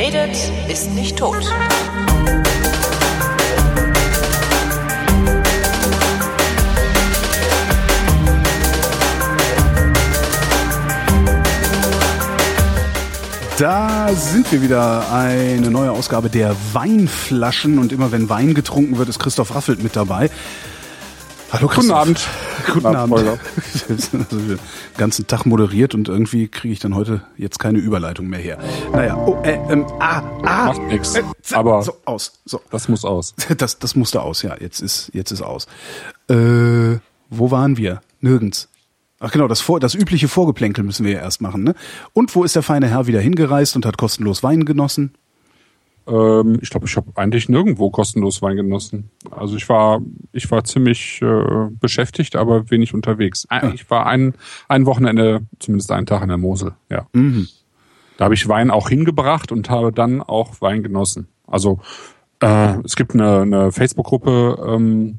redet, ist nicht tot. Da sind wir wieder. Eine neue Ausgabe der Weinflaschen. Und immer wenn Wein getrunken wird, ist Christoph Raffelt mit dabei. Hallo Christoph. Guten Abend. Guten Abend. also, den ganzen Tag moderiert und irgendwie kriege ich dann heute jetzt keine Überleitung mehr her. Naja, oh, äh, ähm, ah, ah. Macht nix. Äh, aber so, aus. So. das muss aus. Das, das musste aus, ja. Jetzt ist, jetzt ist aus. Äh, wo waren wir? Nirgends. Ach genau, das, vor, das übliche Vorgeplänkel müssen wir ja erst machen. Ne? Und wo ist der feine Herr wieder hingereist und hat kostenlos Wein genossen? Ähm, ich glaube, ich habe eigentlich nirgendwo kostenlos Wein genossen. Also ich war, ich war ziemlich äh, beschäftigt, aber wenig unterwegs. Ein- Ah. Ich war ein, ein Wochenende, zumindest einen Tag in der Mosel. Ja, Mhm. da habe ich Wein auch hingebracht und habe dann auch Wein genossen. Also äh, es gibt eine, eine Facebook-Gruppe ähm,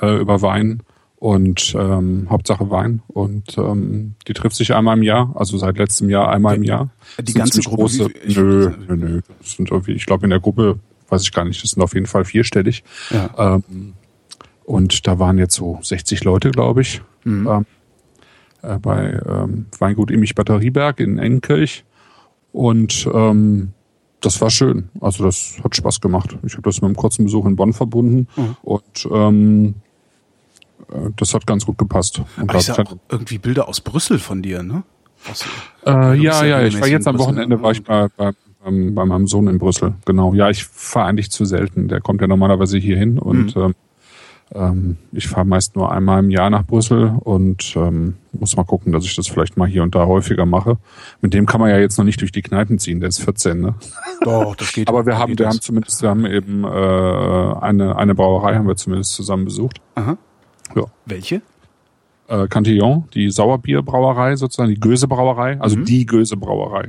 äh, über Wein und ähm, Hauptsache Wein und ähm, die trifft sich einmal im Jahr, also seit letztem Jahr einmal im Jahr. Die ganze Gruppe, Große, ich- nö, nö, nö. Das sind irgendwie, ich glaube in der Gruppe, weiß ich gar nicht, das sind auf jeden Fall vierstellig. Ja. Ähm, und da waren jetzt so 60 Leute, glaube ich, Mhm. ähm, äh, bei ähm, Weingut Immich Batterieberg in Ennkirch. Und ähm, das war schön. Also das hat Spaß gemacht. Ich habe das mit einem kurzen Besuch in Bonn verbunden Mhm. und ähm, äh, das hat ganz gut gepasst. Und Aber da ich sah auch irgendwie Bilder aus Brüssel von dir, ne? Aus, Äh, ja, ja ich war jetzt am Wochenende ne? war ich bei, bei, beim, bei meinem Sohn in Brüssel. Genau. Ja, ich fahre eigentlich zu selten. Der kommt ja normalerweise hier hin und Mhm. ähm, ähm, ich fahre meist nur einmal im Jahr nach Brüssel und ähm, muss mal gucken, dass ich das vielleicht mal hier und da häufiger mache. Mit dem kann man ja jetzt noch nicht durch die Kneipen ziehen. Der ist 14, ne? Doch, das geht. Aber wir haben, wir das. haben zumindest, wir haben eben äh, eine eine Brauerei haben wir zumindest zusammen besucht. Aha. Ja. Welche? Äh, Cantillon, die Sauerbierbrauerei sozusagen, die Göse Brauerei, also die. Mhm.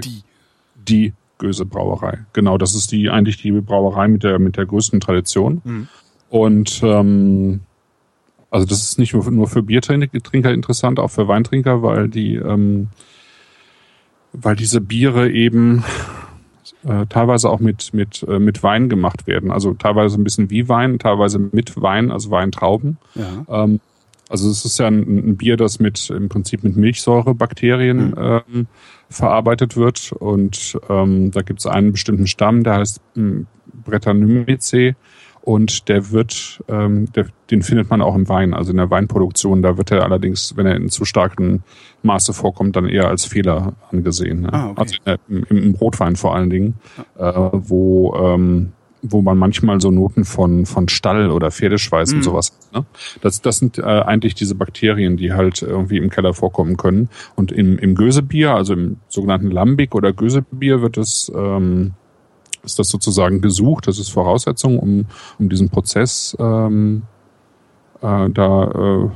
Die. die Göse Brauerei. Genau, das ist die eigentlich die Brauerei mit der mit der größten Tradition. Mhm. Und ähm, also das ist nicht nur, nur für Biertrinker interessant, auch für Weintrinker, weil die ähm, weil diese Biere eben äh, teilweise auch mit mit äh, mit Wein gemacht werden. Also teilweise ein bisschen wie Wein, teilweise mit Wein, also Weintrauben. Ja. Ähm, also es ist ja ein, ein Bier, das mit im Prinzip mit Milchsäurebakterien ähm, verarbeitet wird. Und ähm, da gibt es einen bestimmten Stamm, der heißt ähm, Brettanomyces. Und der wird, ähm, der, den findet man auch im Wein, also in der Weinproduktion. Da wird er allerdings, wenn er in zu starkem Maße vorkommt, dann eher als Fehler angesehen. Ne? Ah, okay. Also der, im, im Rotwein vor allen Dingen, äh, wo ähm, wo man manchmal so Noten von von Stall oder Pferdeschweiß Mhm. und sowas. hat, Ne? Das das sind äh, eigentlich diese Bakterien, die halt irgendwie im Keller vorkommen können. Und im im Gösebier, also im sogenannten Lambic oder Gösebier, wird es ähm, ist das sozusagen gesucht. Das ist Voraussetzung, um um diesen Prozess ähm, äh, da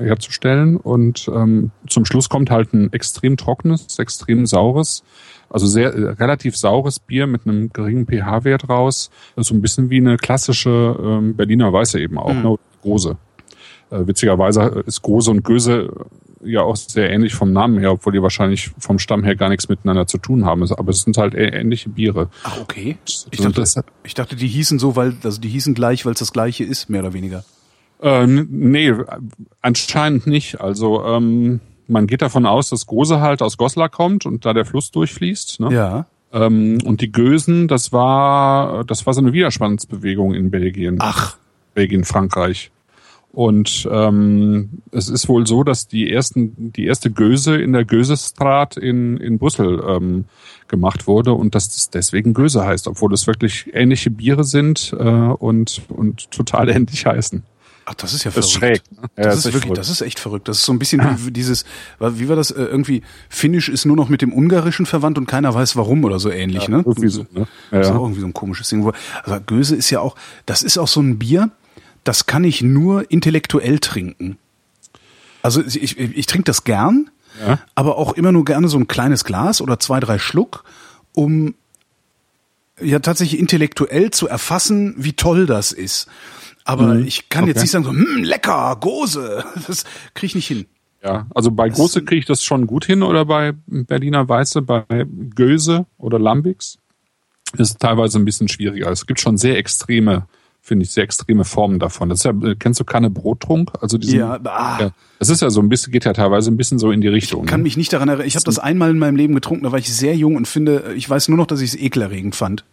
äh, herzustellen. Und ähm, zum Schluss kommt halt ein extrem trockenes, extrem saures, also sehr äh, relativ saures Bier mit einem geringen pH-Wert raus. So ein bisschen wie eine klassische ähm, Berliner Weiße eben auch, Mhm. ne? Gose. Äh, witzigerweise ist Gose und Göse ja auch sehr ähnlich vom Namen her, obwohl die wahrscheinlich vom Stamm her gar nichts miteinander zu tun haben. Aber es sind halt ä- ähnliche Biere. Ach, okay. Ich dachte, das- ich dachte, die hießen so, weil, also die hießen gleich, weil es das gleiche ist, mehr oder weniger. Äh, nee, anscheinend nicht. Also ähm, man geht davon aus, dass Gose halt aus Goslar kommt und da der Fluss durchfließt. Ne? Ja. Ähm, und die Gösen, das war, das war so eine Widerstandsbewegung in Belgien, Ach, Belgien, Frankreich. Und ähm, es ist wohl so, dass die ersten, die erste Göse in der Gösestraat in, in Brüssel ähm, gemacht wurde und dass das deswegen Göse heißt, obwohl es wirklich ähnliche Biere sind äh, und, und total ähnlich heißen. ach, das ist ja Das ist verrückt. schräg. Ne? Ja, Das ist echt wirklich, verrückt. das ist echt verrückt. Das ist so ein bisschen wie dieses, wie war das äh, irgendwie? Finnisch ist nur noch mit dem Ungarischen verwandt und keiner weiß warum oder so ähnlich, ne? Irgendwie so, ne? Ja, Das ist ja. auch irgendwie so ein komisches Ding. Also Göse ist ja auch, das ist auch so ein Bier, das kann ich nur intellektuell trinken. Also ich, ich, ich trinke das gern, Ja. aber auch immer nur gerne so ein kleines Glas oder zwei, drei Schluck, um ja tatsächlich intellektuell zu erfassen, wie toll das ist. Aber ich kann jetzt Okay. nicht sagen so, hm, lecker, Gose. Das kriege ich nicht hin. Ja, also bei Große kriege ich das schon gut hin oder bei Berliner Weiße, bei Göse oder Lambics? ist teilweise ein bisschen schwieriger. Es gibt schon sehr extreme, finde ich, sehr extreme Formen davon. Das ist ja, kennst du Kanne Brottrunk? Also diesen, Ja, ah. ja, das ist ja so ein bisschen, geht ja teilweise ein bisschen so in die Richtung. Ich kann ne? mich nicht daran erinnern. Ich habe das einmal in meinem Leben getrunken, da war ich sehr jung und finde, ich weiß nur noch, dass ich es ekelerregend fand.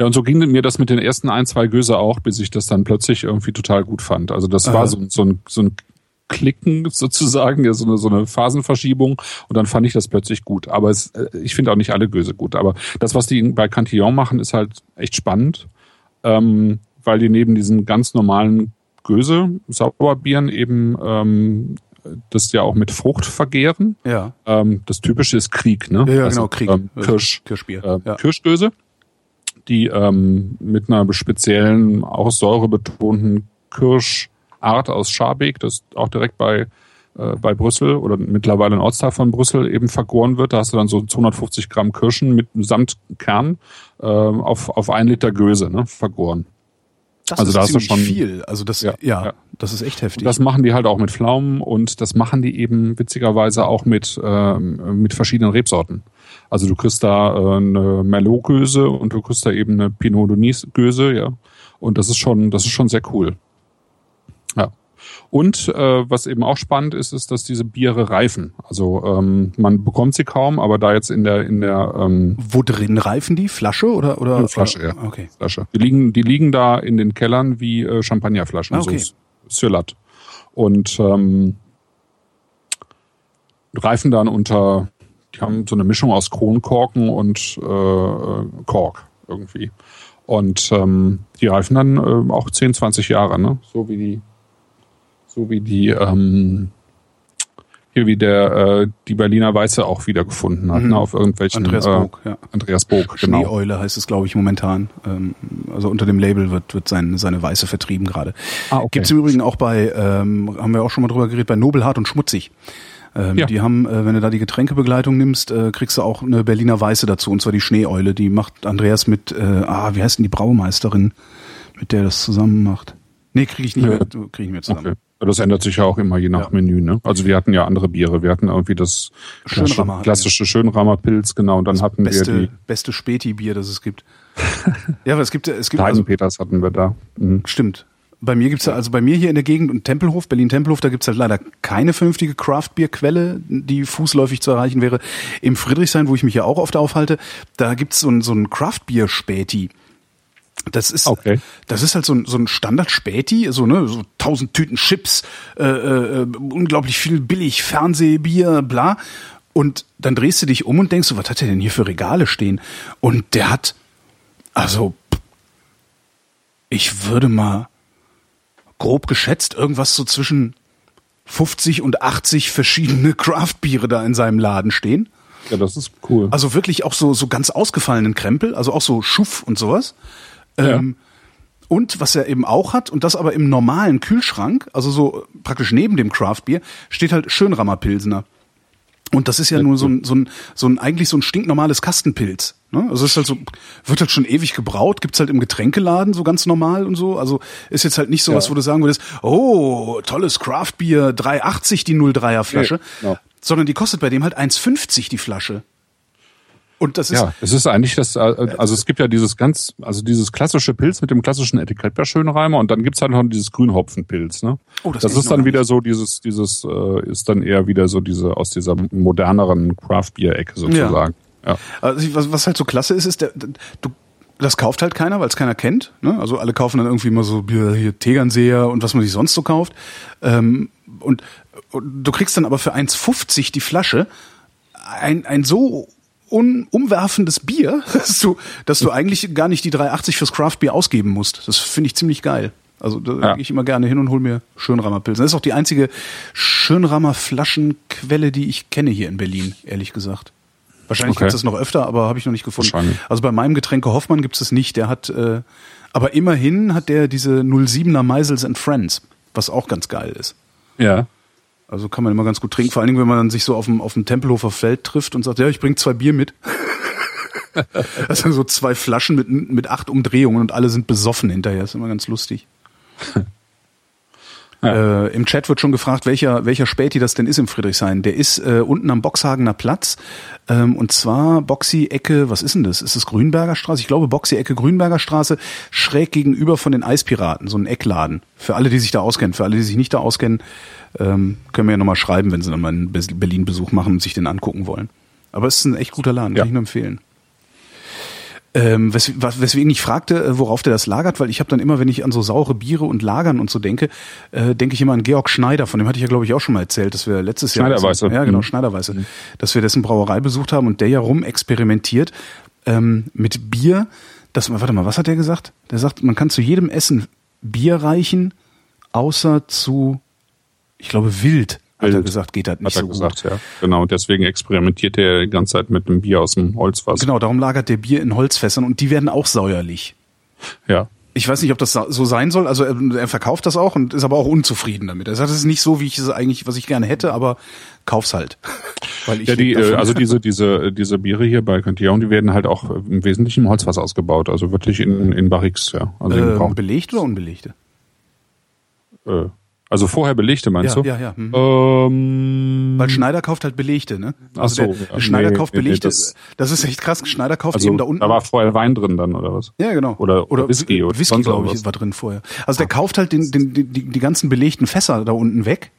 Ja, und so ging mir das mit den ersten ein, zwei Göse auch, bis ich das dann plötzlich irgendwie total gut fand. Also das war so, so, ein, so ein Klicken sozusagen, ja, so eine, so eine Phasenverschiebung und dann fand ich das plötzlich gut. Aber es, äh, ich finde auch nicht alle Göse gut. Aber das, was die bei Cantillon machen, ist halt echt spannend, ähm, weil die neben diesen ganz normalen Göse, Sauerbieren eben ähm, das ja auch mit Frucht vergehren. Ja. Ähm, das Typische ist Krieg, ne? Ja, ja genau, Krieg. Ähm, Kirsch, Kirschbier. äh, ja. Kirschdöse, die ähm, mit einer speziellen, auch säurebetonten Kirschart aus Scharbeek, das auch direkt bei, äh, bei Brüssel oder mittlerweile ein Ortsteil von Brüssel eben vergoren wird. Da hast du dann so 250 Gramm Kirschen mit samt Kern äh, auf, auf ein Liter Göse ne, vergoren. Das also ist da hast du schon- viel. Also das, ja, Ja, ja. das ist echt heftig. Das machen die halt auch mit Pflaumen und das machen die eben witzigerweise auch mit, ähm, mit verschiedenen Rebsorten. Also du kriegst da äh, eine Merlot-Göse und du kriegst da eben eine Pinot Denis-Göse, ja. Und das ist schon, das ist schon sehr cool. Und äh, was eben auch spannend ist, ist, dass diese Biere reifen. Also ähm, man bekommt sie kaum, aber da jetzt in der in der ähm, Wo drin reifen die? Flasche oder oder Flasche, oder? ja. Okay. Flasche. Die liegen, die liegen da in den Kellern wie äh, Champagnerflaschen, Ah, okay. so Sylat. Und ähm, reifen dann unter, die haben so eine Mischung aus Kronkorken und äh, äh, Kork irgendwie. Und ähm, die reifen dann äh, auch 10, 20 Jahre, ne? So wie die, so wie die, ähm, hier wie der äh, die Berliner Weiße auch wiedergefunden hat, Mhm. ne? Auf irgendwelchen Andreas äh, Bog, ja. Andreas Bog, genau. Schneeeule heißt es, glaube ich, momentan. Ähm, also unter dem Label wird, wird sein, seine Weiße vertrieben gerade. Ah, okay. Gibt's im Übrigen auch bei, ähm, haben wir auch schon mal drüber geredet, bei Nobelhart und Schmutzig. Ähm, Ja. Die haben, äh, wenn du da die Getränkebegleitung nimmst, äh, kriegst du auch eine Berliner Weiße dazu, und zwar die Schneeeule. Die macht Andreas mit, äh, ah, wie heißt denn die Braumeisterin, mit der das zusammen macht? Nee, kriege ich nicht Ja. mehr, krieg ich nicht mehr zusammen. Okay. Das ändert sich ja auch immer je nach Ja. Menü, ne? Also wir hatten ja andere Biere. Wir hatten irgendwie das Schönrammer hatten wir. klassische Schönrammer Pilz, genau. Und dann hatten wir Beste, die beste Späti-Bier, das es gibt. ja, aber es gibt, es gibt also, Heidenpeters hatten wir da. Mhm. Stimmt. Bei mir gibt's ja, also bei mir hier in der Gegend und Tempelhof, Berlin-Tempelhof, da gibt's halt leider keine vernünftige Craft-Bier-Quelle, die fußläufig zu erreichen wäre. Im Friedrichshain, wo ich mich ja auch oft aufhalte, da gibt's so ein, so ein Craft-Bier-Späti. Das ist, Okay. das ist halt so ein, so ein Standard-Späti, so, ne, so tausend Tüten Chips, äh, äh, unglaublich viel billig Fernsehbier, bla. Und dann drehst du dich um und denkst so, was hat der denn hier für Regale stehen? Und der hat, also, ich würde mal grob geschätzt irgendwas so zwischen 50 und 80 verschiedene Craft-Biere da in seinem Laden stehen. Ja, das ist cool. Also wirklich auch so, so ganz ausgefallenen Krempel, also auch so Schuff und sowas. Ähm, und was er eben auch hat, und das aber im normalen Kühlschrank, also so praktisch neben dem Craft-Bier, steht halt Schönrammer Pilsener. Und das ist ja nur so ein, so ein, so ein, eigentlich so ein stinknormales Kastenpilz. Ne? Also es ist halt so, wird halt schon ewig gebraut, gibt's halt im Getränkeladen so ganz normal und so. Also ist jetzt halt nicht sowas, Ja. wo du sagen würdest, oh, tolles Craftbier, 3,80 die 03er Flasche. Nee, genau. Sondern die kostet bei dem halt 1,50 die Flasche. Und das ist, ja, es ist eigentlich das, äh, also es gibt ja dieses ganz, also dieses klassische Pilz mit dem klassischen Etikett bei Schönreimer und dann gibt's halt noch dieses Grünhopfenpilz, ne? Oh, das das ist dann wieder nicht. so dieses, dieses, äh, ist dann eher wieder so diese, aus dieser moderneren Craft-Bier-Ecke sozusagen. Ja. Also was, was halt so klasse ist, ist, der, du, das kauft halt keiner, weil es keiner kennt. Ne? Also alle kaufen dann irgendwie immer so Bier, hier Tegernseher und was man sich sonst so kauft. Ähm, und, und du kriegst dann aber für 1,50 die Flasche ein, ein so un, umwerfendes Bier, dass du, dass du eigentlich gar nicht die 3,80 fürs Craftbier ausgeben musst. Das finde ich ziemlich geil. Also da Ja. gehe ich immer gerne hin und hol mir Schönrammer Pilsen. Das ist auch die einzige Schönrammer Flaschenquelle, die ich kenne hier in Berlin, ehrlich gesagt. Wahrscheinlich Okay. gibt es das noch öfter, aber habe ich noch nicht gefunden. Also bei meinem Getränke Hoffmann gibt es es nicht. Der hat, äh, aber immerhin hat der diese 07er Meisels and Friends, was auch ganz geil ist. ja. Also kann man immer ganz gut trinken, vor allen Dingen, wenn man dann sich so auf dem, auf dem Tempelhofer Feld trifft und sagt, ja, ich bring zwei Bier mit. das sind so zwei Flaschen mit, mit acht Umdrehungen und alle sind besoffen hinterher. ist immer ganz lustig. Ja. Äh, Im Chat wird schon gefragt, welcher, welcher Späti das denn ist im Friedrichshain. Der ist äh, unten am Boxhagener Platz. Ähm, und zwar Boxy-Ecke, was ist denn das? Ist das Grünberger Straße? Ich glaube Boxy-Ecke Grünberger Straße, schräg gegenüber von den Eispiraten, so ein Eckladen. Für alle, die sich da auskennen. Für alle, die sich nicht da auskennen, ähm, können wir ja nochmal schreiben, wenn sie dann mal einen Berlin-Besuch machen und sich den angucken wollen. Aber es ist ein echt guter Laden, ja. kann ich nur empfehlen. Ähm, wes weswegen ich fragte, äh, worauf der das lagert, weil ich habe dann immer, wenn ich an so saure Biere und Lagern und so denke, äh, denke ich immer an Georg Schneider, von dem hatte ich ja glaube ich auch schon mal erzählt, dass wir letztes Jahr Schneiderweiße. Ja, genau, mhm. Schneiderweiße, mhm. dass wir dessen Brauerei besucht haben und der ja rum experimentiert ähm, mit Bier. Das, warte mal, was hat der gesagt? Der sagt, man kann zu jedem Essen Bier reichen, außer zu, ich glaube, Wild hat er gesagt, geht das nicht hat er so gesagt, gut. Ja. Genau, und deswegen experimentiert er die ganze Zeit mit einem Bier aus dem Holzfass. Genau, darum lagert der Bier in Holzfässern und die werden auch säuerlich. Ja. Ich weiß nicht, ob das so sein soll. Also er, er verkauft das auch und ist aber auch unzufrieden damit. Er sagt, es ist nicht so, wie ich es eigentlich, was ich gerne hätte, aber kauf's halt. Weil ich ja, die, äh, also diese, diese, diese Biere hier bei Cantillon, die werden halt auch im Wesentlichen im Holzfass ausgebaut. Also wirklich in, in Barriques, ja. Also ähm, belegt oder unbelegte? Äh, also vorher belegte meinst ja, du? Ja, ja. Mhm. Ähm, Weil Schneider kauft halt belegte, ne? Also Ach so, der, der Schneider nee, kauft belegte. Nee, das, das, ist echt krass. Schneider kauft also, eben da unten. Da war vorher Wein drin dann oder was? Ja, genau. Oder, oder Whisky oder Whisky, glaube ich, war drin vorher. Also der kauft halt den, den, die, die ganzen belegten Fässer da unten weg.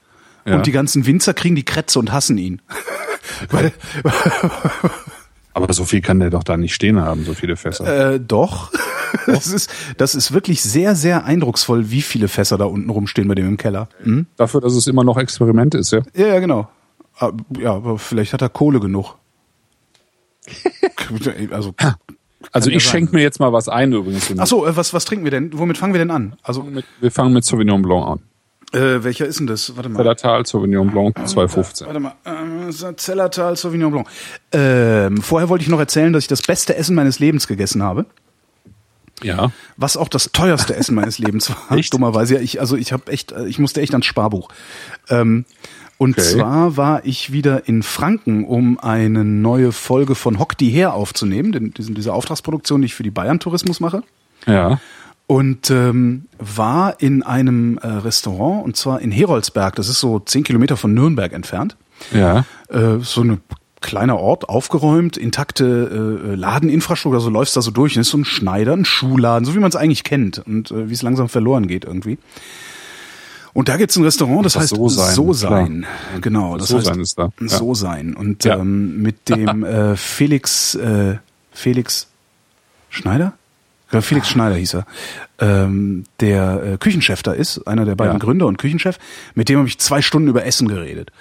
Ja. Und die ganzen Winzer kriegen die Krätze und hassen ihn. Weil, Aber so viel kann der doch da nicht stehen haben, so viele Fässer. Äh, doch. Das ist, das ist wirklich sehr, sehr eindrucksvoll, wie viele Fässer da unten rumstehen bei dem im Keller. Hm? Dafür, dass es immer noch Experiment ist, ja? Ja, ja, genau. Ah, ja, aber vielleicht hat er Kohle genug. also, also ich schenke mir jetzt mal was ein übrigens. Ach so, äh, was, was trinken wir denn? Womit fangen wir denn an? Also wir fangen mit Sauvignon Blanc an. Äh, welcher ist denn das? Warte mal. Zellertal Sauvignon Blanc 215. Warte mal. Äh, Zellertal Sauvignon Blanc. Ähm, vorher wollte ich noch erzählen, dass ich das beste Essen meines Lebens gegessen habe. Ja. Was auch das teuerste Essen meines Lebens war. Echt? Dummerweise. Ja, ich, also ich habe echt, ich musste echt ans Sparbuch. Ähm, und okay. zwar war ich wieder in Franken, um eine neue Folge von Hock die Her aufzunehmen, denn diese Auftragsproduktion, die ich für die Bayern Tourismus mache. Ja und ähm, war in einem äh, Restaurant und zwar in Heroldsberg. Das ist so zehn Kilometer von Nürnberg entfernt. Ja. Äh, so eine kleiner Ort, aufgeräumt, intakte äh, Ladeninfrastruktur. Also läufst da so durch. Und ist so ein Schneider, ein Schuhladen, so wie man es eigentlich kennt und äh, wie es langsam verloren geht irgendwie. Und da gibt's ein Restaurant, das, das heißt So sein. So sein. Genau, das, das so heißt sein ist da. Ja. So sein. Und ja. ähm, mit dem äh, Felix äh, Felix Schneider? Felix Schneider hieß er, ähm, der äh, Küchenchef da ist, einer der beiden ja. Gründer und Küchenchef, mit dem habe ich zwei Stunden über Essen geredet.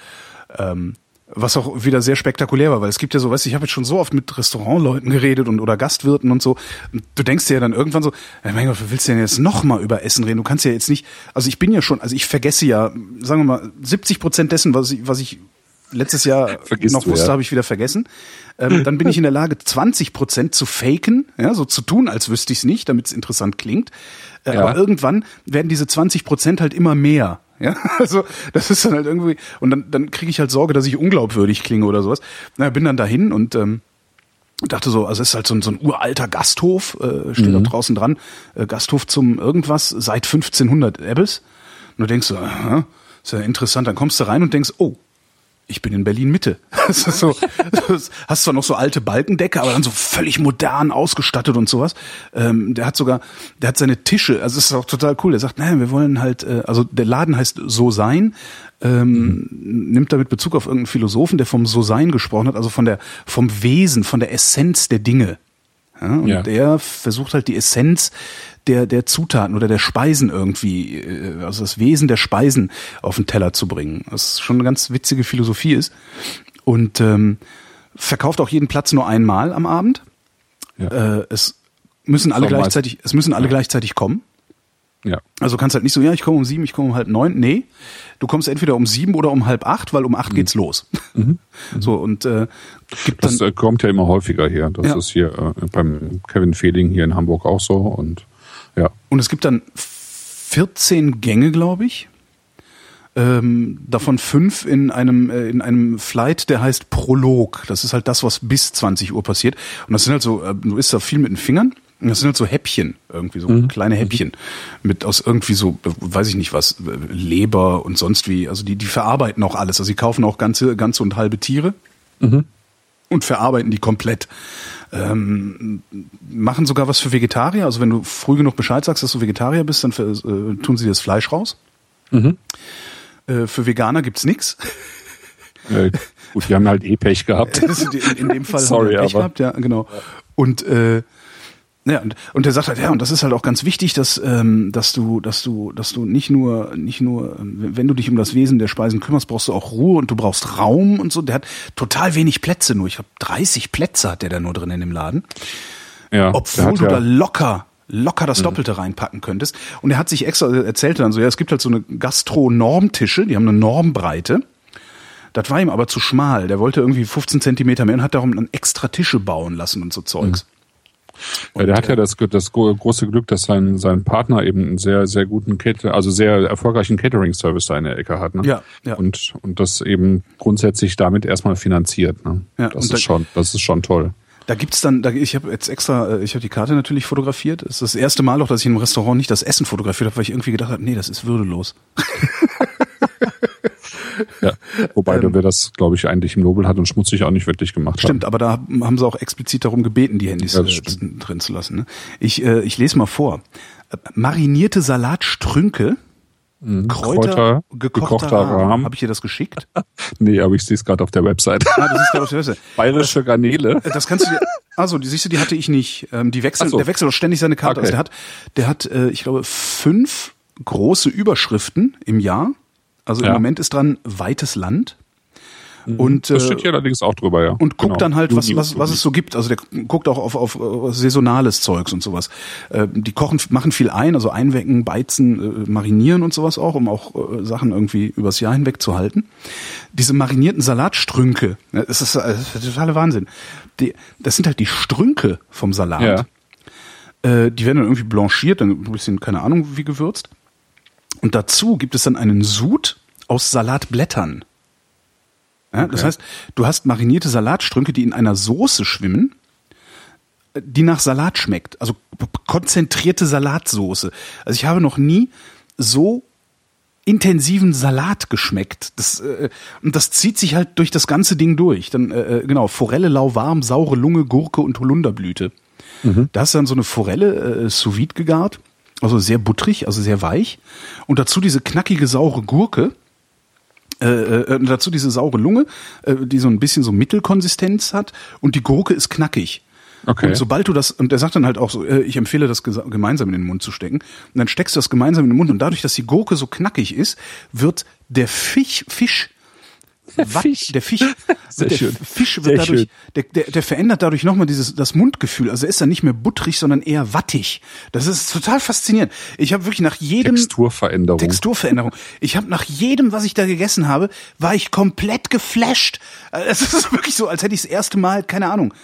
Ähm, was auch wieder sehr spektakulär war, weil es gibt ja so, weißt du, ich habe jetzt schon so oft mit Restaurantleuten geredet und oder Gastwirten und so. Und du denkst dir ja dann irgendwann so, ja, mein Gott, willst du denn jetzt noch mal über Essen reden? Du kannst ja jetzt nicht, also ich bin ja schon, also ich vergesse ja, sagen wir mal, 70 Prozent dessen, was ich, was ich letztes Jahr Vergisst noch wusste, ja. habe ich wieder vergessen. Ähm, dann bin ich in der Lage, 20 Prozent zu faken, ja, so zu tun, als wüsste ich es nicht, damit es interessant klingt. Äh, ja. Aber irgendwann werden diese 20 Prozent halt immer mehr. Ja, also das ist dann halt irgendwie und dann dann kriege ich halt Sorge, dass ich unglaubwürdig klinge oder sowas. Na, bin dann dahin und ähm, dachte so, also es ist halt so ein, so ein uralter Gasthof, äh, steht mhm. da draußen dran, äh, Gasthof zum irgendwas seit 1500 Ebbes. Und du denkst so, aha, ist ja interessant. Dann kommst du rein und denkst, oh, ich bin in Berlin Mitte. Das ist so, das hast zwar noch so alte Balkendecke, aber dann so völlig modern ausgestattet und sowas. Ähm, der hat sogar, der hat seine Tische, also es ist auch total cool. Der sagt, nein, wir wollen halt, äh, also der Laden heißt So sein, ähm, mhm. nimmt damit Bezug auf irgendeinen Philosophen, der vom So sein gesprochen hat, also von der, vom Wesen, von der Essenz der Dinge. Ja, und ja. der versucht halt die Essenz der, der Zutaten oder der Speisen irgendwie, äh, also das Wesen der Speisen auf den Teller zu bringen. Was schon eine ganz witzige Philosophie ist. Und ähm, verkauft auch jeden Platz nur einmal am Abend. Ja. Äh, es müssen alle gleichzeitig, es müssen alle gleichzeitig kommen. Ja. Also kannst halt nicht so, ja, ich komme um sieben, ich komme um halb neun. Nee, du kommst entweder um sieben oder um halb acht, weil um acht mhm. geht's los. Mhm. So und äh, gibt das dann, äh, kommt ja immer häufiger hier. Das ja. ist hier äh, beim Kevin Fehling hier in Hamburg auch so und ja. Und es gibt dann 14 Gänge, glaube ich. Ähm, davon fünf in einem äh, in einem Flight, der heißt Prolog. Das ist halt das, was bis 20 Uhr passiert. Und das sind halt so, äh, du isst da viel mit den Fingern. Das sind halt so Häppchen, irgendwie so mhm. kleine Häppchen mit aus irgendwie so, weiß ich nicht was, Leber und sonst wie. Also die, die verarbeiten auch alles. Also sie kaufen auch ganze, ganze und halbe Tiere mhm. und verarbeiten die komplett. Ähm, machen sogar was für Vegetarier. Also wenn du früh genug Bescheid sagst, dass du Vegetarier bist, dann für, äh, tun sie das Fleisch raus. Mhm. Äh, für Veganer gibt's nix. Äh, gut, wir haben halt eh Pech gehabt. in, in dem Fall Sorry, haben wir Pech aber. gehabt, ja, genau. Und äh, ja, und, und er sagt halt, ja, und das ist halt auch ganz wichtig, dass, ähm, dass du, dass du, dass du nicht nur, nicht nur, wenn du dich um das Wesen der Speisen kümmerst, brauchst du auch Ruhe und du brauchst Raum und so. Der hat total wenig Plätze nur. Ich habe 30 Plätze hat der da nur drin in dem Laden. Ja, Obwohl du ja da locker locker das mhm. Doppelte mhm. reinpacken könntest. Und er hat sich extra, erzählte dann so, ja, es gibt halt so eine Gastro-Normtische, die haben eine Normbreite. Das war ihm aber zu schmal. Der wollte irgendwie 15 Zentimeter mehr und hat darum dann extra Tische bauen lassen und so Zeugs. Mhm. Ja, der hat ja das, das große Glück, dass sein, sein Partner eben einen sehr, sehr guten Cater, also sehr erfolgreichen Catering-Service da in der Ecke hat. Ne? Ja, ja. Und, und das eben grundsätzlich damit erstmal finanziert. Ne? Ja, das, ist da, schon, das ist schon toll. Da gibt's dann, da, ich habe jetzt extra, äh, ich habe die Karte natürlich fotografiert. Es ist das erste Mal auch, dass ich im Restaurant nicht das Essen fotografiert habe, weil ich irgendwie gedacht habe, nee, das ist würdelos. Ja, wobei ähm, wir das, glaube ich, eigentlich im Nobel hat und schmutzig auch nicht wirklich gemacht Stimmt, haben. aber da haben sie auch explizit darum gebeten, die Handys ja, äh, drin zu lassen. Ne? Ich, äh, ich lese mal vor. Marinierte Salatstrünke, mhm. Kräuter, Kräuter gekochter, gekochter Rahm. Habe ich dir das geschickt? nee, aber ich sehe es gerade auf der Website. Ah, du siehst gerade auf der Website. Bayerische Garnele. Äh, das kannst du dir. Also, die siehst du, die hatte ich nicht. Ähm, die wechseln, so. der wechselt auch ständig seine Karte. Okay. Also der hat, der hat, äh, ich glaube, fünf große Überschriften im Jahr. Also ja. im Moment ist dran weites Land. Mhm. Und, das steht äh, hier allerdings auch drüber, ja. Und guckt genau. dann halt, was, was, was es so gibt. Also der guckt auch auf, auf, saisonales Zeugs und sowas. Äh, die kochen, machen viel ein, also einwecken, beizen, äh, marinieren und sowas auch, um auch äh, Sachen irgendwie übers Jahr hinweg zu halten. Diese marinierten Salatstrünke, das ist, das ist der totale Wahnsinn. Die, das sind halt die Strünke vom Salat. Ja. Äh, die werden dann irgendwie blanchiert, dann ein bisschen, keine Ahnung, wie gewürzt. Und dazu gibt es dann einen Sud aus Salatblättern. Ja, okay. Das heißt, du hast marinierte Salatstrünke, die in einer Soße schwimmen, die nach Salat schmeckt. Also konzentrierte Salatsoße. Also ich habe noch nie so intensiven Salat geschmeckt. Das, äh, und das zieht sich halt durch das ganze Ding durch. Dann, äh, äh genau, Forelle lauwarm, saure Lunge, Gurke und Holunderblüte. Mhm. Da ist dann so eine Forelle äh, sous vide gegart also sehr butterig, also sehr weich. Und dazu diese knackige, saure Gurke. Äh, äh, dazu diese saure Lunge, äh, die so ein bisschen so Mittelkonsistenz hat. Und die Gurke ist knackig. Okay. Und sobald du das, und er sagt dann halt auch so, äh, ich empfehle das gemeinsam in den Mund zu stecken. Und dann steckst du das gemeinsam in den Mund und dadurch, dass die Gurke so knackig ist, wird der Fisch, Fisch Fisch. Der Fisch, Sehr der schön. Fisch wird Sehr dadurch, der, der, der verändert dadurch nochmal dieses, das Mundgefühl. Also er ist dann nicht mehr butterig, sondern eher wattig. Das ist total faszinierend. Ich habe wirklich nach jedem Texturveränderung. Texturveränderung. Ich habe nach jedem, was ich da gegessen habe, war ich komplett geflasht. Es ist wirklich so, als hätte ich das erste Mal, keine Ahnung.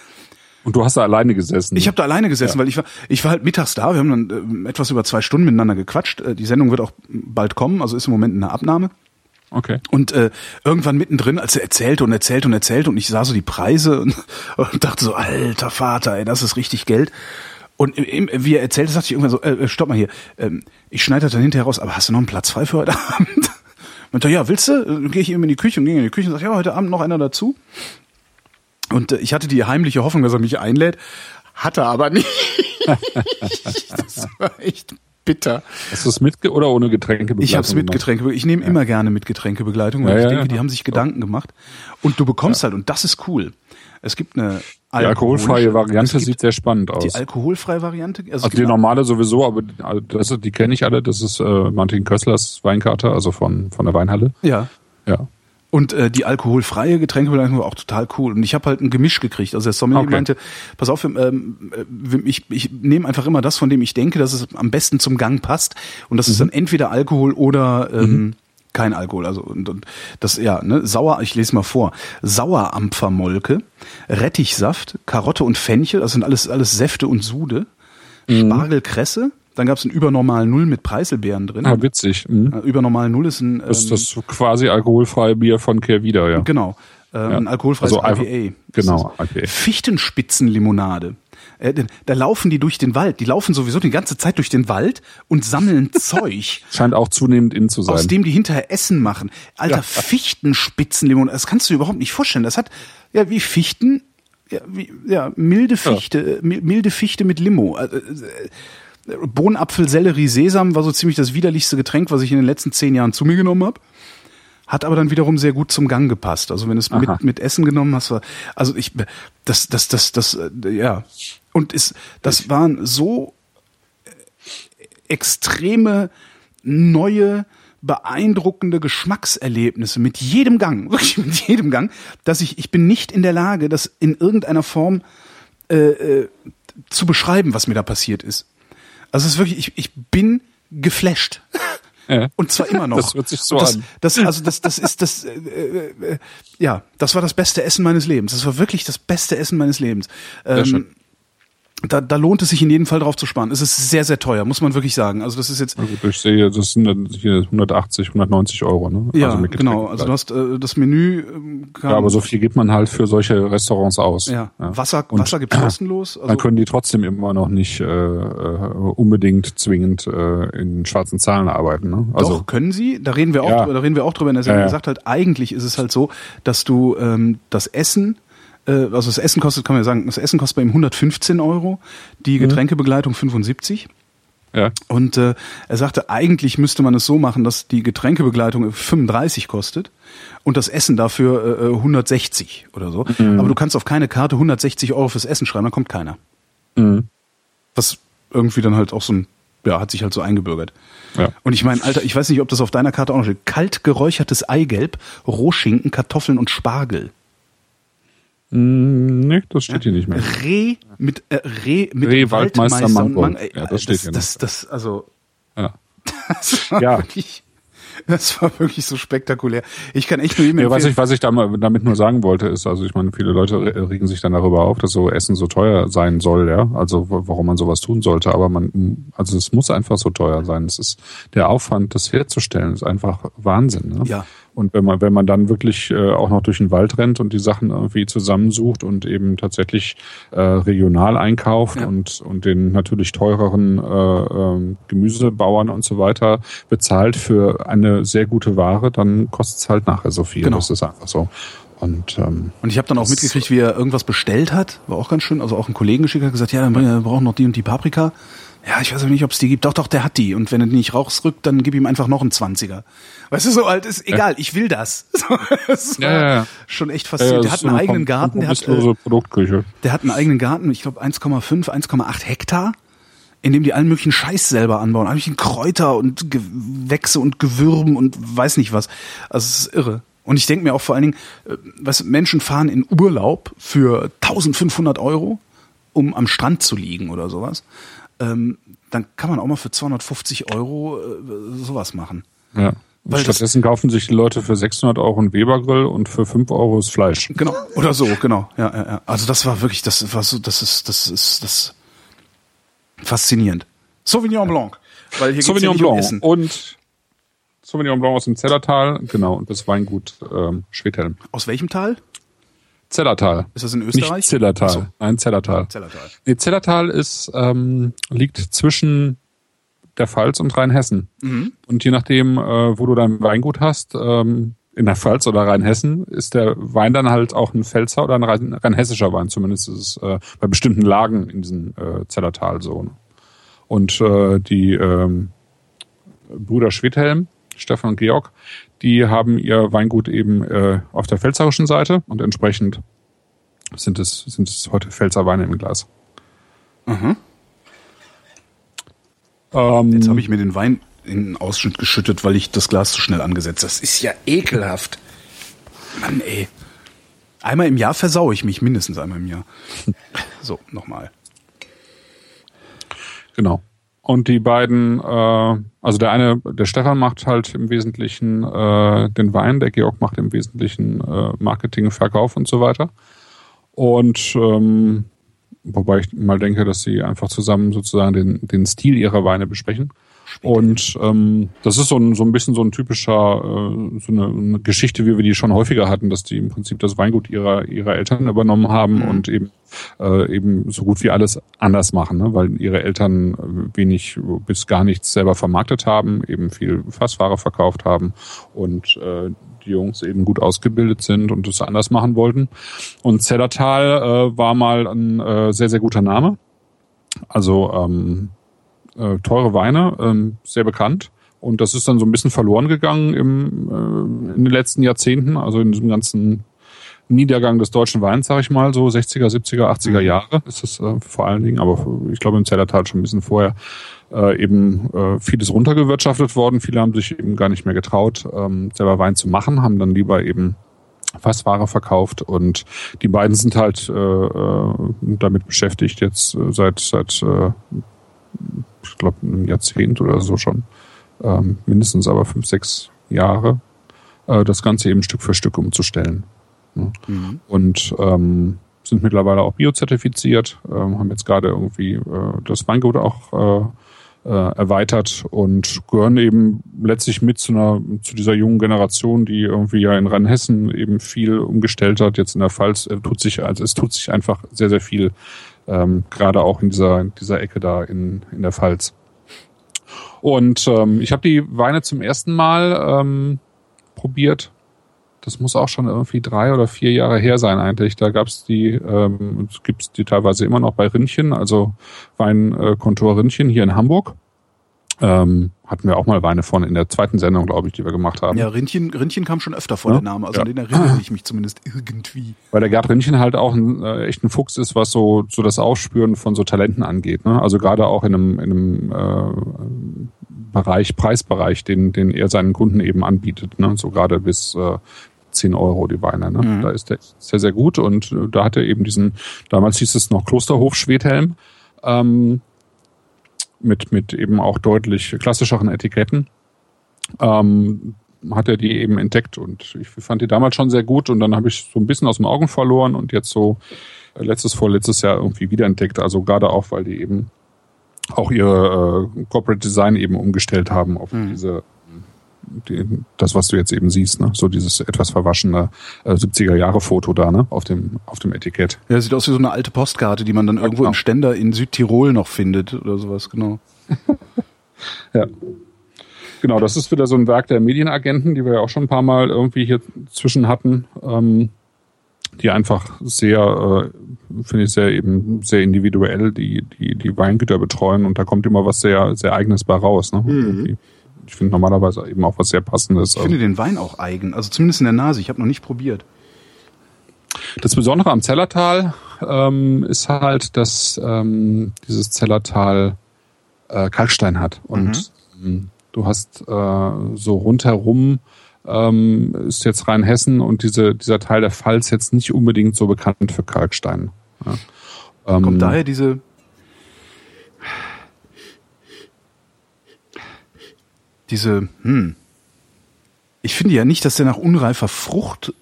Und du hast da alleine gesessen? Ich habe da alleine gesessen, ja. weil ich war, ich war halt mittags da. Wir haben dann äh, etwas über zwei Stunden miteinander gequatscht. Äh, die Sendung wird auch bald kommen, also ist im Moment eine Abnahme. Okay. Und äh, irgendwann mittendrin, als er erzählte und erzählte und erzählte und ich sah so die Preise und, und dachte so, alter Vater, ey, das ist richtig Geld. Und im, wie er erzählte, sagte ich irgendwann so, äh, stopp mal hier, ähm, ich schneide das dann hinterher raus, aber hast du noch einen Platz frei für heute Abend? Und ja, willst du? Dann gehe ich eben in die Küche und gehe in die Küche und sage, ja, heute Abend noch einer dazu. Und äh, ich hatte die heimliche Hoffnung, dass er mich einlädt, hatte aber nicht. das war echt bitter. Hast du es mit oder ohne Getränkebegleitung? Ich habe es mit Getränke. Ich nehme ja. immer gerne mit Getränkebegleitung, weil ja, ich denke, die haben sich Gedanken gemacht. Und du bekommst halt, und das ist cool. Es gibt eine die alkoholfreie Variante sieht sehr spannend aus. Die alkoholfreie Variante? Also, also die normale sowieso, aber also das, die kenne ich alle. Das ist äh, Martin Kösslers Weinkarte, also von, von der Weinhalle. Ja. Ja. Und äh, die alkoholfreie Getränkebegleitung war auch total cool. Und ich habe halt ein Gemisch gekriegt. Also der Sommelier okay. meinte, pass auf, ähm, äh, ich, ich nehme einfach immer das, von dem ich denke, dass es am besten zum Gang passt. Und das mhm. ist dann entweder Alkohol oder ähm, mhm. kein Alkohol. Also und, und das, ja, ne, sauer, ich lese mal vor. Sauerampfermolke, Rettichsaft, Karotte und Fenchel, das sind alles, alles Säfte und Sude, mhm. Spargelkresse, dann gab es einen übernormalen Null mit Preiselbeeren drin. Ah, witzig. Mhm. Übernormal Null ist ein. Ähm, das ist das quasi alkoholfreie Bier von Kehrwieder, ja. Genau. Ähm, ja. Ein alkoholfreies also IPA. Genau, IPA. Fichtenspitzenlimonade. Äh, da laufen die durch den Wald. Die laufen sowieso die ganze Zeit durch den Wald und sammeln Zeug. Scheint auch zunehmend in zu sein. Aus dem die hinterher Essen machen. Alter, ja. Fichtenspitzenlimonade, das kannst du dir überhaupt nicht vorstellen. Das hat, ja, wie Fichten, ja, wie, ja milde Fichte, ja. milde Fichte mit Limo. Äh, Bohnenapfel, Sellerie, Sesam war so ziemlich das widerlichste Getränk, was ich in den letzten zehn Jahren zu mir genommen habe hat aber dann wiederum sehr gut zum Gang gepasst. Also wenn du es mit, mit Essen genommen hast, war, also ich, das, das, das, das, äh, ja. Und ist, das waren so extreme, neue, beeindruckende Geschmackserlebnisse mit jedem Gang, wirklich mit jedem Gang, dass ich, ich bin nicht in der Lage, das in irgendeiner Form äh, äh, zu beschreiben, was mir da passiert ist. Also es ist wirklich, ich, ich bin geflasht. Ja. Und zwar immer noch. Das hört sich so das, an. Das, also das, das ist das, äh, äh, ja, das war das beste Essen meines Lebens. Das war wirklich das beste Essen meines Lebens. Ähm, da, da lohnt es sich in jedem Fall drauf zu sparen. Es ist sehr, sehr teuer, muss man wirklich sagen. Also das ist jetzt. Also ich sehe, das sind hier 180, 190 Euro, ne? Ja, also genau. Also du hast äh, das Menü. Ähm, ja, aber so viel gibt man halt für solche Restaurants aus. Ja. ja. Wasser, Und Wasser gibt's kostenlos. Also dann können die trotzdem immer noch nicht äh, äh, unbedingt zwingend äh, in schwarzen Zahlen arbeiten. Ne? Also, Doch können sie. Da reden wir auch, ja. drüber, da reden wir auch drüber. In der Sendung ja, ja. gesagt halt, eigentlich ist es halt so, dass du ähm, das Essen äh, also das Essen kostet, kann man ja sagen, das Essen kostet bei ihm 115 Euro, die mhm. Getränkebegleitung 75. Ja. Und äh, er sagte, eigentlich müsste man es so machen, dass die Getränkebegleitung 35 kostet und das Essen dafür äh, 160 oder so. Mhm. Aber du kannst auf keine Karte 160 Euro fürs Essen schreiben, dann kommt keiner. Mhm. Was irgendwie dann halt auch so ein, ja, hat sich halt so eingebürgert. Ja. Und ich meine, Alter, ich weiß nicht, ob das auf deiner Karte auch noch steht. Kalt geräuchertes Eigelb, Rohschinken, Kartoffeln und Spargel. Mm, nee, das steht ja? hier nicht mehr. Reh mit äh, Reh mit Reh Waldmeister, Waldmeister Mango. Mang ja, das steht das, hier das, das, das, also ja. Das war ja. wirklich das war wirklich so spektakulär. Ich kann echt nur jedem ja, was ich, was ich damit nur sagen wollte, ist, also ich meine, viele Leute regen sich dann darüber auf, dass so Essen so teuer sein soll, ja. Also warum man sowas tun sollte. Aber man, also es muss einfach so teuer sein. Es ist der Aufwand, das herzustellen, ist einfach Wahnsinn. Ne? Ja. Und wenn man, wenn man dann wirklich äh, auch noch durch den Wald rennt und die Sachen irgendwie zusammensucht und eben tatsächlich äh, regional einkauft ja. und, und den natürlich teureren äh, äh, Gemüsebauern und so weiter bezahlt für eine sehr gute Ware, dann kostet es halt nachher so viel. Genau. Das ist einfach so. Und, ähm, und ich habe dann auch mitgekriegt, wie er irgendwas bestellt hat. War auch ganz schön. Also auch ein Kollegen geschickt hat gesagt, ja, wir brauchen noch die und die Paprika. Ja, ich weiß aber nicht, ob es die gibt. Doch, doch, der hat die. Und wenn er die nicht rausrückt, dann gib ihm einfach noch einen Zwanziger. Weißt du, so alt ist egal, ja. ich will das. das ja, ja, ja. Schon echt faszinierend. der hat einen eigenen Garten. Der hat, äh, Produktküche. der hat einen eigenen Garten, ich glaube 1,5, 1,8 Hektar, in dem die allen möglichen Scheiß selber anbauen. Eigentlich Kräuter und Gewächse und Gewürben und weiß nicht was. Also es ist irre. Und ich denke mir auch vor allen Dingen, äh, was Menschen fahren in Urlaub für 1500 Euro, um am Strand zu liegen oder sowas ähm, dann kann man auch mal für 250 Euro äh, sowas machen. Ja. Weil Stattdessen kaufen sich die Leute für 600 Euro einen Webergrill und für 5 Euro das Fleisch. Genau, oder so, genau. Ja, ja, ja. Also das war wirklich, das war so, das ist, das ist, das faszinierend. Sauvignon Blanc. Weil hier Sauvignon Blanc um und Sauvignon Blanc aus dem Zellertal, genau, und das Weingut ähm, Schwedhelm. Aus welchem Tal? Zellertal. Ist das in Österreich? Nicht Zellertal. So. Nein, Zellertal. Zellertal. Nee, Zellertal ist, ähm, liegt zwischen der Pfalz und Rheinhessen. Mhm. Und je nachdem, äh, wo du dein Weingut hast, ähm, in der Pfalz oder Rheinhessen, ist der Wein dann halt auch ein Pfälzer oder ein rheinhessischer Wein. Zumindest ist es äh, bei bestimmten Lagen in diesem äh, Zellertal so. Und äh, die ähm, Brüder Schwedhelm, Stefan und Georg, die haben ihr Weingut eben äh, auf der pfälzerischen Seite und entsprechend sind es, sind es heute Pfälzer Weine im Glas. Mhm. Ähm, Jetzt habe ich mir den Wein in den Ausschnitt geschüttet, weil ich das Glas zu schnell angesetzt habe. Das ist ja ekelhaft. Mann, ey. Einmal im Jahr versau ich mich, mindestens einmal im Jahr. So, nochmal. Genau. Und die beiden, äh, also der eine, der Stefan macht halt im Wesentlichen äh, den Wein, der Georg macht im Wesentlichen äh, Marketing, Verkauf und so weiter. Und ähm, wobei ich mal denke, dass sie einfach zusammen sozusagen den, den Stil ihrer Weine besprechen. Und ähm, das ist so ein, so ein bisschen so ein typischer, äh, so eine, eine Geschichte, wie wir die schon häufiger hatten, dass die im Prinzip das Weingut ihrer, ihrer Eltern übernommen haben mhm. und eben, äh, eben so gut wie alles anders machen, ne? weil ihre Eltern wenig bis gar nichts selber vermarktet haben, eben viel Fassware verkauft haben und äh, die Jungs eben gut ausgebildet sind und es anders machen wollten. Und Zellertal äh, war mal ein äh, sehr, sehr guter Name. Also ähm, äh, teure Weine, ähm, sehr bekannt. Und das ist dann so ein bisschen verloren gegangen im, äh, in den letzten Jahrzehnten, also in diesem ganzen Niedergang des deutschen Weins, sag ich mal, so 60er, 70er, 80er Jahre ist es äh, vor allen Dingen, aber ich glaube im Zellertal schon ein bisschen vorher äh, eben äh, vieles runtergewirtschaftet worden. Viele haben sich eben gar nicht mehr getraut, ähm, selber Wein zu machen, haben dann lieber eben Fassware verkauft und die beiden sind halt äh, äh damit beschäftigt jetzt seit seit äh, ich glaube einem Jahrzehnt oder so schon ähm, mindestens aber fünf sechs Jahre äh, das Ganze eben Stück für Stück umzustellen ne? mhm. und ähm, sind mittlerweile auch biozertifiziert ähm, haben jetzt gerade irgendwie äh, das Weingut auch äh, äh, erweitert und gehören eben letztlich mit zu einer zu dieser jungen Generation, die irgendwie ja in Rheinhessen eben viel umgestellt hat. Jetzt in der Pfalz äh, tut sich also es tut sich einfach sehr sehr viel, ähm, gerade auch in dieser in dieser Ecke da in in der Pfalz. Und ähm, ich habe die Weine zum ersten Mal ähm, probiert das muss auch schon irgendwie drei oder vier Jahre her sein eigentlich. Da gab es die, ähm, gibt die teilweise immer noch bei Rinnchen, also Weinkontor Rinnchen hier in Hamburg. Ähm, hatten wir auch mal Weine von in der zweiten Sendung, glaube ich, die wir gemacht haben. Ja, Rinnchen, Rinnchen kam schon öfter vor ja? der Name, also ja. an den erinnere ich mich zumindest irgendwie. Weil der Gerd Rinnchen halt auch ein äh, echt ein Fuchs ist, was so, so das Aufspüren von so Talenten angeht. Ne? Also gerade auch in einem, in einem äh, Bereich, Preisbereich, den, den er seinen Kunden eben anbietet. Ne? So gerade bis äh, 10 Euro die Weine. Ne? Mhm. Da ist der sehr, sehr gut. Und äh, da hat er eben diesen, damals hieß es noch Klosterhof Schwedhelm, ähm, mit, mit eben auch deutlich klassischeren Etiketten. Ähm, hat er die eben entdeckt und ich fand die damals schon sehr gut und dann habe ich so ein bisschen aus dem Augen verloren und jetzt so äh, letztes, vorletztes Jahr irgendwie wiederentdeckt. Also gerade auch, weil die eben auch ihre äh, Corporate Design eben umgestellt haben auf mhm. diese die, das, was du jetzt eben siehst, ne? so dieses etwas verwaschene äh, 70er Jahre Foto da, ne? auf dem auf dem Etikett. Ja, sieht aus wie so eine alte Postkarte, die man dann ja, irgendwo genau. im Ständer in Südtirol noch findet oder sowas, genau. ja. Genau, das ist wieder so ein Werk der Medienagenten, die wir ja auch schon ein paar Mal irgendwie hier zwischen hatten, ähm, die einfach sehr, äh, finde ich, sehr eben sehr individuell die, die, die Weingüter betreuen und da kommt immer was sehr, sehr eigenes bei raus. Ne? Mhm ich finde normalerweise eben auch was sehr Passendes. Ich finde den Wein auch eigen, also zumindest in der Nase. Ich habe noch nicht probiert. Das Besondere am Zellertal ähm, ist halt, dass ähm, dieses Zellertal äh, Kalkstein hat. Und mhm. ähm, du hast äh, so rundherum ähm, ist jetzt Rheinhessen und diese, dieser Teil der Pfalz jetzt nicht unbedingt so bekannt für Kalkstein. Ja. Kommt ähm, daher diese diese, hm, ich finde ja nicht, dass der nach unreifer Frucht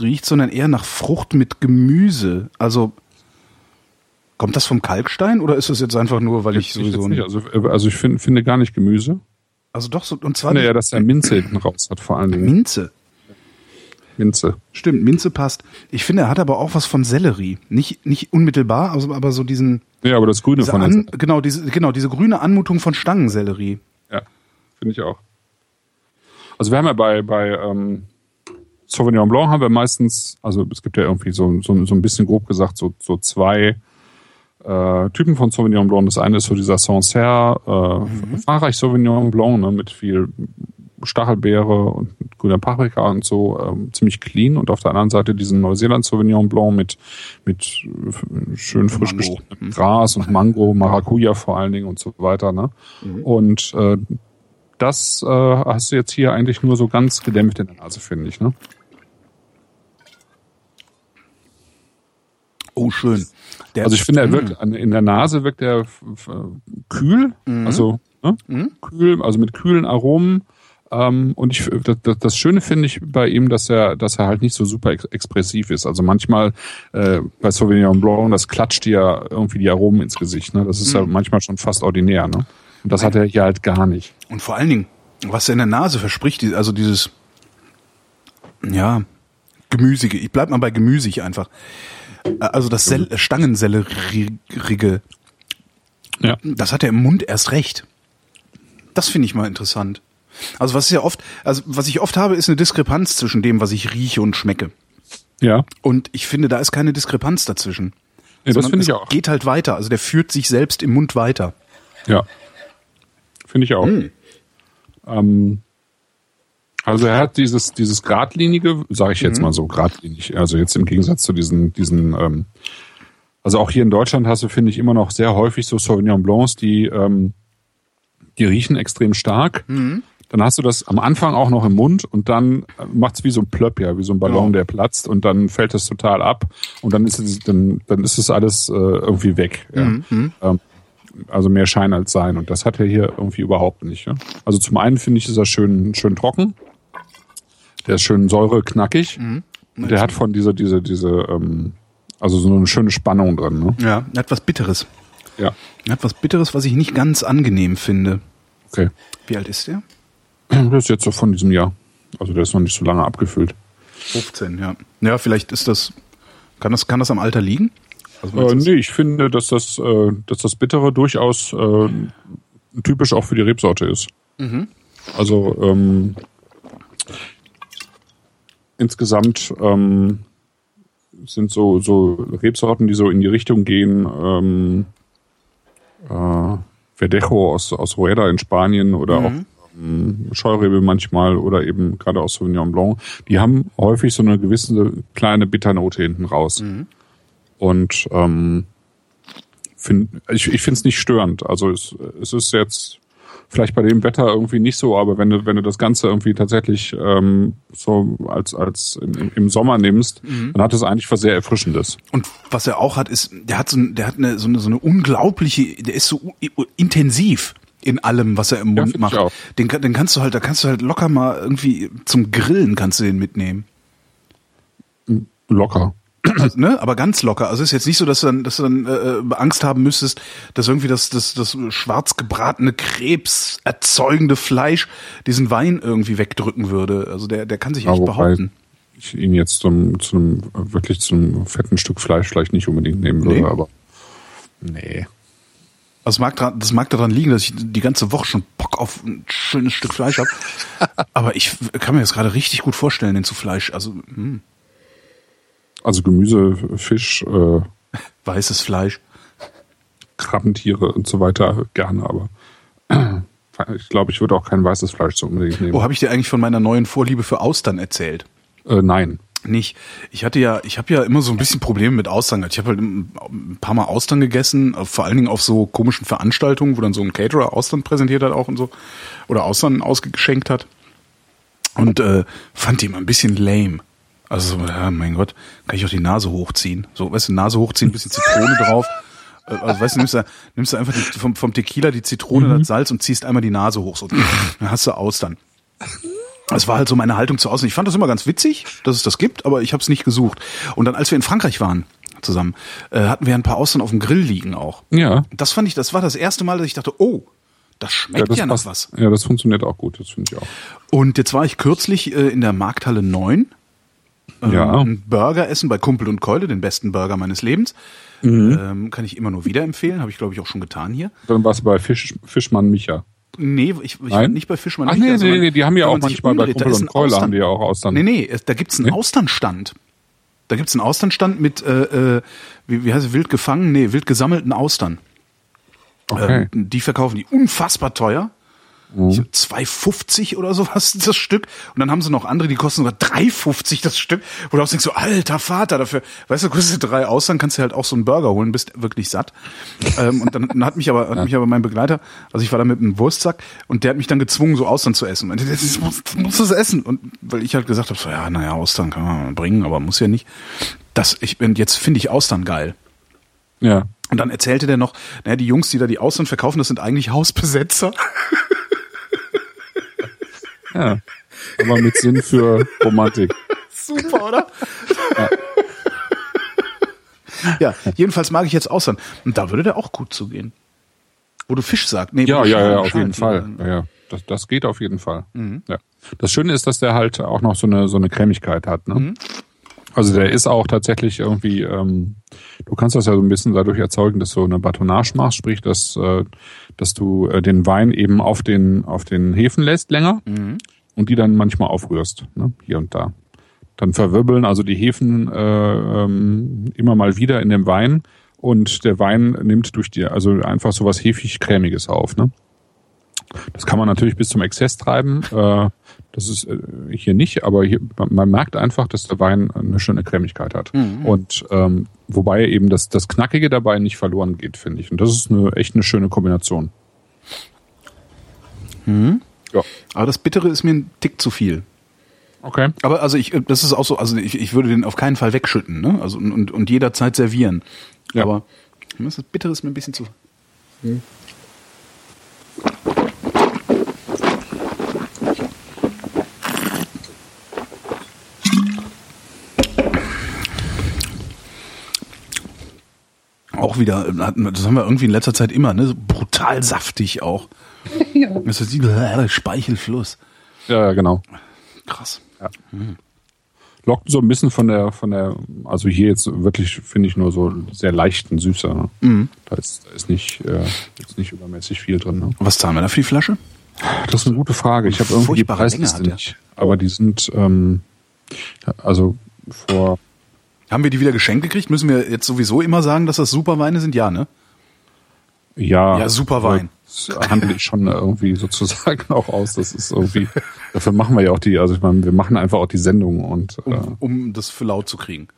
riecht, sondern eher nach Frucht mit Gemüse. Also kommt das vom Kalkstein oder ist das jetzt einfach nur, weil ich, ich sowieso nicht, also, also ich find, finde gar nicht Gemüse. Also doch so und zwar naja, dass der Minze hinten raus hat vor allen Dingen. Minze. Minze. Stimmt, Minze passt. Ich finde, er hat aber auch was von Sellerie. Nicht, nicht unmittelbar, also, aber so diesen. Ja, aber das Grüne von An, Genau, diese, genau, diese grüne Anmutung von Stangensellerie. Finde ich auch. Also wir haben ja bei, bei ähm, Sauvignon Blanc haben wir meistens, also es gibt ja irgendwie so, so, so ein bisschen grob gesagt, so, so zwei äh, Typen von Sauvignon Blanc. Das eine ist so dieser Sancerre, äh, mhm. Frankreich Sauvignon Blanc, ne, mit viel Stachelbeere und grüner Paprika und so, ähm, ziemlich clean. Und auf der anderen Seite diesen Neuseeland Sauvignon Blanc mit, mit schön frisch geschnittenem Gras und Mango, Maracuja vor allen Dingen und so weiter. Ne? Mhm. Und äh, das äh, hast du jetzt hier eigentlich nur so ganz gedämpft in der Nase, finde ich. Ne? Oh, schön. Der also ich finde, er wirkt in der Nase wirkt er kühl, mhm. also ne? mhm. kühl, also mit kühlen Aromen. Ähm, und ich, das, das Schöne finde ich bei ihm, dass er, dass er halt nicht so super ex expressiv ist. Also manchmal äh, bei Sauvignon Blanc, das klatscht dir irgendwie die Aromen ins Gesicht. Ne? Das ist mhm. ja manchmal schon fast ordinär. Ne? Und das hat er hier halt gar nicht. Und vor allen Dingen, was er in der Nase verspricht, also dieses, ja, gemüsige, ich bleib mal bei gemüsig einfach. Äh, Also das Sel Stangensellerige, Ja. das hat er im Mund erst recht. Das finde ich mal interessant. Also was ist ja oft, also was ich oft habe, ist eine Diskrepanz zwischen dem, was ich rieche und schmecke. Ja. Und ich finde, da ist keine Diskrepanz dazwischen. ja das finde ich auch. Geht halt weiter. Also der führt sich selbst im Mund weiter. Ja. Finde ich auch. Hm. Ähm, also er hat dieses, dieses geradlinige, sage ich Mhm. jetzt mal so, geradlinig, also jetzt im Gegensatz zu diesen, diesen, ähm, also auch hier in Deutschland hast du, finde ich, immer noch sehr häufig so Sauvignon Blancs, die, ähm, die riechen extrem stark. Mhm. Dann hast du das am Anfang auch noch im Mund und dann macht's wie so ein Plöpp, ja, wie so ein Ballon, Ja. der platzt und dann fällt es total ab und dann ist es, dann, dann ist es alles äh, irgendwie weg. Ja. Mhm. Ähm, also mehr Schein als Sein. Und das hat er hier irgendwie überhaupt nicht. Ja? Also zum einen finde ich, ist er schön, schön trocken. Der ist schön säureknackig. Mhm. Und der hat von dieser, diese, diese, ähm, also so eine schöne Spannung drin. Ne? Ja, etwas Bitteres. Ja. Etwas Bitteres, was ich nicht ganz angenehm finde. Okay. Wie alt ist der? Das ist jetzt so von diesem Jahr. Also der ist noch nicht so lange abgefüllt. 15, ja. Ja, vielleicht ist das, kann das, kann das am Alter liegen? Also Äh, nee, ich finde, dass das, äh, dass das Bittere durchaus äh, typisch auch für die Rebsorte ist. Also ähm, insgesamt ähm, sind so, so Rebsorten, die so in die Richtung gehen, ähm, äh, Verdejo aus, aus Rueda in Spanien oder auch ähm, Scheurebe manchmal oder eben gerade aus Sauvignon Blanc, die haben häufig so eine gewisse kleine Bitternote hinten raus. Und ähm, find, ich, ich finde es nicht störend. Also es, es ist jetzt vielleicht bei dem Wetter irgendwie nicht so, aber wenn du, wenn du das Ganze irgendwie tatsächlich ähm, so als, als im, im Sommer nimmst, dann hat es eigentlich was sehr Erfrischendes. Und was er auch hat, ist, der hat so, der hat eine, so eine, so eine unglaubliche, der ist so intensiv in allem, was er im Ja, Mund ich macht. Den, den kannst du halt, da kannst du halt locker mal irgendwie zum Grillen kannst du den mitnehmen. Locker. Also, ne? Aber ganz locker. Also es ist jetzt nicht so, dass du dann, dass du dann äh, Angst haben müsstest, dass irgendwie das, das, das schwarz gebratene Krebs erzeugende Fleisch diesen Wein irgendwie wegdrücken würde. Also der, der kann sich Ja, echt behaupten. ich ihn jetzt zum, zu einem, wirklich zu einem fetten Stück Fleisch vielleicht nicht unbedingt nehmen würde, Nee. aber nee. Also es mag dran, das mag daran liegen, dass ich die ganze Woche schon Bock auf ein schönes Stück Fleisch habe. Aber ich kann mir das gerade richtig gut vorstellen, den zu Fleisch. Also hm, Also Gemüse, Fisch, äh, weißes Fleisch. Krabbentiere und so weiter gerne, aber ich glaube, ich würde auch kein weißes Fleisch so unbedingt nehmen. Wo habe ich dir eigentlich von meiner neuen Vorliebe für Austern erzählt? Äh, nein. Nicht. Ich hatte ja, ich habe ja immer so ein bisschen Probleme mit Austern. gehabt. Ich habe halt ein paar Mal Austern gegessen, äh, vor allen Dingen auf so komischen Veranstaltungen, wo dann so ein Caterer Austern präsentiert hat auch und so oder Austern ausgeschenkt hat und äh, fand die immer ein bisschen lame. Also so, ja, mein Gott, kann ich auch die Nase hochziehen. So, weißt du, Nase hochziehen, ein bisschen Zitrone drauf. Äh, Also weißt du, nimmst du, nimmst du einfach die, vom, vom Tequila die Zitrone, das Salz und ziehst einmal die Nase hoch. So, dann hast du Austern. Das war halt so meine Haltung zu Außen. Ich fand das immer ganz witzig, dass es das gibt, aber ich habe es nicht gesucht. Und dann, als wir in Frankreich waren zusammen, äh, hatten wir ein paar Austern auf dem Grill liegen auch. Ja. Das fand ich, das war das erste Mal, dass ich dachte, oh, das schmeckt ja, noch passt. was. Ja, das funktioniert auch gut, das finde ich auch. Und jetzt war ich kürzlich äh, in der Markthalle 9. Ähm, Ja. Ein Burger essen bei Kumpel und Keule, den besten Burger meines Lebens. Ähm, kann ich immer nur wieder empfehlen, habe ich glaube ich auch schon getan hier. Dann warst du bei Fisch, Fischmann Micha. Nee, ich, ich Nein? nicht bei Fischmann. Ach Micha, nee, nee, sondern nee, die haben ja auch manchmal bei umdreht, da Kumpel und Keule Austern- haben die ja auch Austern. Nee, nee, da gibt's einen Nee? Austernstand. Da gibt's einen Austernstand mit, äh, äh, wie, wie heißt es, wild gefangen? Nee, wild gesammelten Austern. Okay. Ähm, die verkaufen die unfassbar teuer. Mhm. Ich glaub, 2,50 oder sowas das Stück. Und dann haben sie noch andere, die kosten sogar 3,50 das Stück. Wo du auch denkst, so, alter Vater, dafür, weißt du, kostet drei Austern, kannst du halt auch so einen Burger holen, bist wirklich satt. ähm, und dann, dann hat mich aber, hat mich aber mein Begleiter, also ich war da mit einem Wurstsack und der hat mich dann gezwungen, so Austern zu essen. Und das muss, das muss das essen. Und weil ich halt gesagt habe, so, ja, naja, Austern kann man bringen, aber muss ja nicht. Das, ich bin, jetzt finde ich Austern geil. Ja. Und dann erzählte der noch, naja, die Jungs, die da die Austern verkaufen, das sind eigentlich Hausbesetzer. Ja. Aber mit Sinn für Romantik. Super, oder? Ja. jedenfalls mag ich jetzt Austern. Und da würde der auch gut zugehen. wo du Fisch sagst. Nee, Ja, ja, Schal- ja, auf jeden Fall. Ja, ja. Das, das geht auf jeden Fall. Mhm. Ja. Das Schöne ist, dass der halt auch noch so eine, so eine Cremigkeit hat. Ne? Mhm. Also der ist auch tatsächlich irgendwie, ähm, du kannst das ja so ein bisschen dadurch erzeugen, dass du eine Batonage machst, sprich, dass, äh, dass du äh, den Wein eben auf den, auf den Hefen lässt länger Mhm. und die dann manchmal aufrührst, ne? hier und da. Dann verwirbeln also die Hefen äh, ähm, immer mal wieder in dem Wein und der Wein nimmt durch die, also einfach so was hefig-cremiges auf. Ne? Das kann man natürlich bis zum Exzess treiben. Äh, das ist äh, hier nicht, aber hier, man, merkt einfach, dass der Wein eine schöne Cremigkeit hat. Und ähm, wobei eben das, das Knackige dabei nicht verloren geht, finde ich. Und das ist eine echt eine schöne Kombination. Ja, Aber das Bittere ist mir ein Tick zu viel. okay. Aber also ich, das ist auch so, also ich, ich würde den auf keinen Fall wegschütten, ne? Also und, und, jederzeit servieren. Ja. Aber das Bittere ist mir ein bisschen zu. Auch wieder, hatten- das haben wir irgendwie in letzter Zeit immer, ne? So brutal saftig auch. Das ist die Speichelfluss. Ja, ja, genau. Krass. Lockt so ein bisschen von der, von der, also hier jetzt wirklich, finde ich, nur so sehr leichten Süße. Ne? Mhm. Da ist, da ist nicht, äh, ist nicht übermäßig viel drin. Ne? Was zahlen wir da für die Flasche? Das ist eine gute Frage. Ich habe irgendwie die Preisliste nicht. Aber die sind, ähm, also vor, Haben wir die wieder geschenkt gekriegt? Müssen wir jetzt sowieso immer sagen, dass das super Weine sind? Ja, ne? ja. Ja, super Wein. Das handle ich schon irgendwie sozusagen auch aus. Das ist irgendwie, dafür machen wir ja auch die, also ich meine, wir machen einfach auch die Sendung und, äh, Um, um das für laut zu kriegen.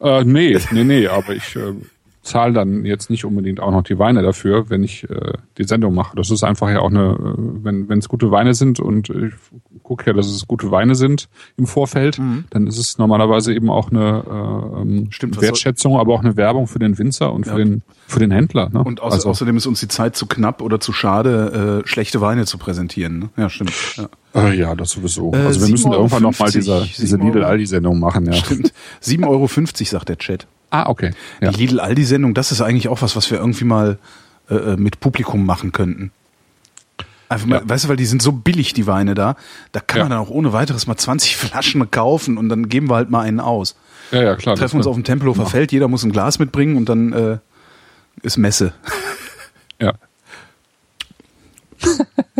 Äh, nee, nee, nee, aber ich äh, zahle dann jetzt nicht unbedingt auch noch die Weine dafür, wenn ich äh, die Sendung mache. Das ist einfach ja auch eine, äh, wenn wenn es gute Weine sind und ich gucke ja, dass es gute Weine sind im Vorfeld, dann ist es normalerweise eben auch eine äh, ähm, Stimmt, Wertschätzung, aber auch eine Werbung für den Winzer und für Ja. den für den Händler. Ne? Und außer, also, außerdem ist uns die Zeit zu knapp oder zu schade, äh, schlechte Weine zu präsentieren. Ne? Ja, stimmt. Ja. äh, ja, das sowieso. Äh, also wir müssen 7,50 irgendwann noch mal 7 diese diese Euro. Lidl Aldi Sendung machen. Ja. Stimmt. 7,50 Euro sagt der Chat. Ah, okay. Ja. Die Lidl-Aldi-Sendung, das ist eigentlich auch was, was wir irgendwie mal äh, äh, mit Publikum machen könnten. Einfach mal, Ja. weißt du, weil die sind so billig, die Weine da. Da kann Ja. man dann auch ohne weiteres mal 20 Flaschen kaufen und dann geben wir halt mal einen aus. ja, ja, klar. Treffen uns auf dem Tempelhofer Feld, jeder muss ein Glas mitbringen und dann äh, ist Messe. Ja.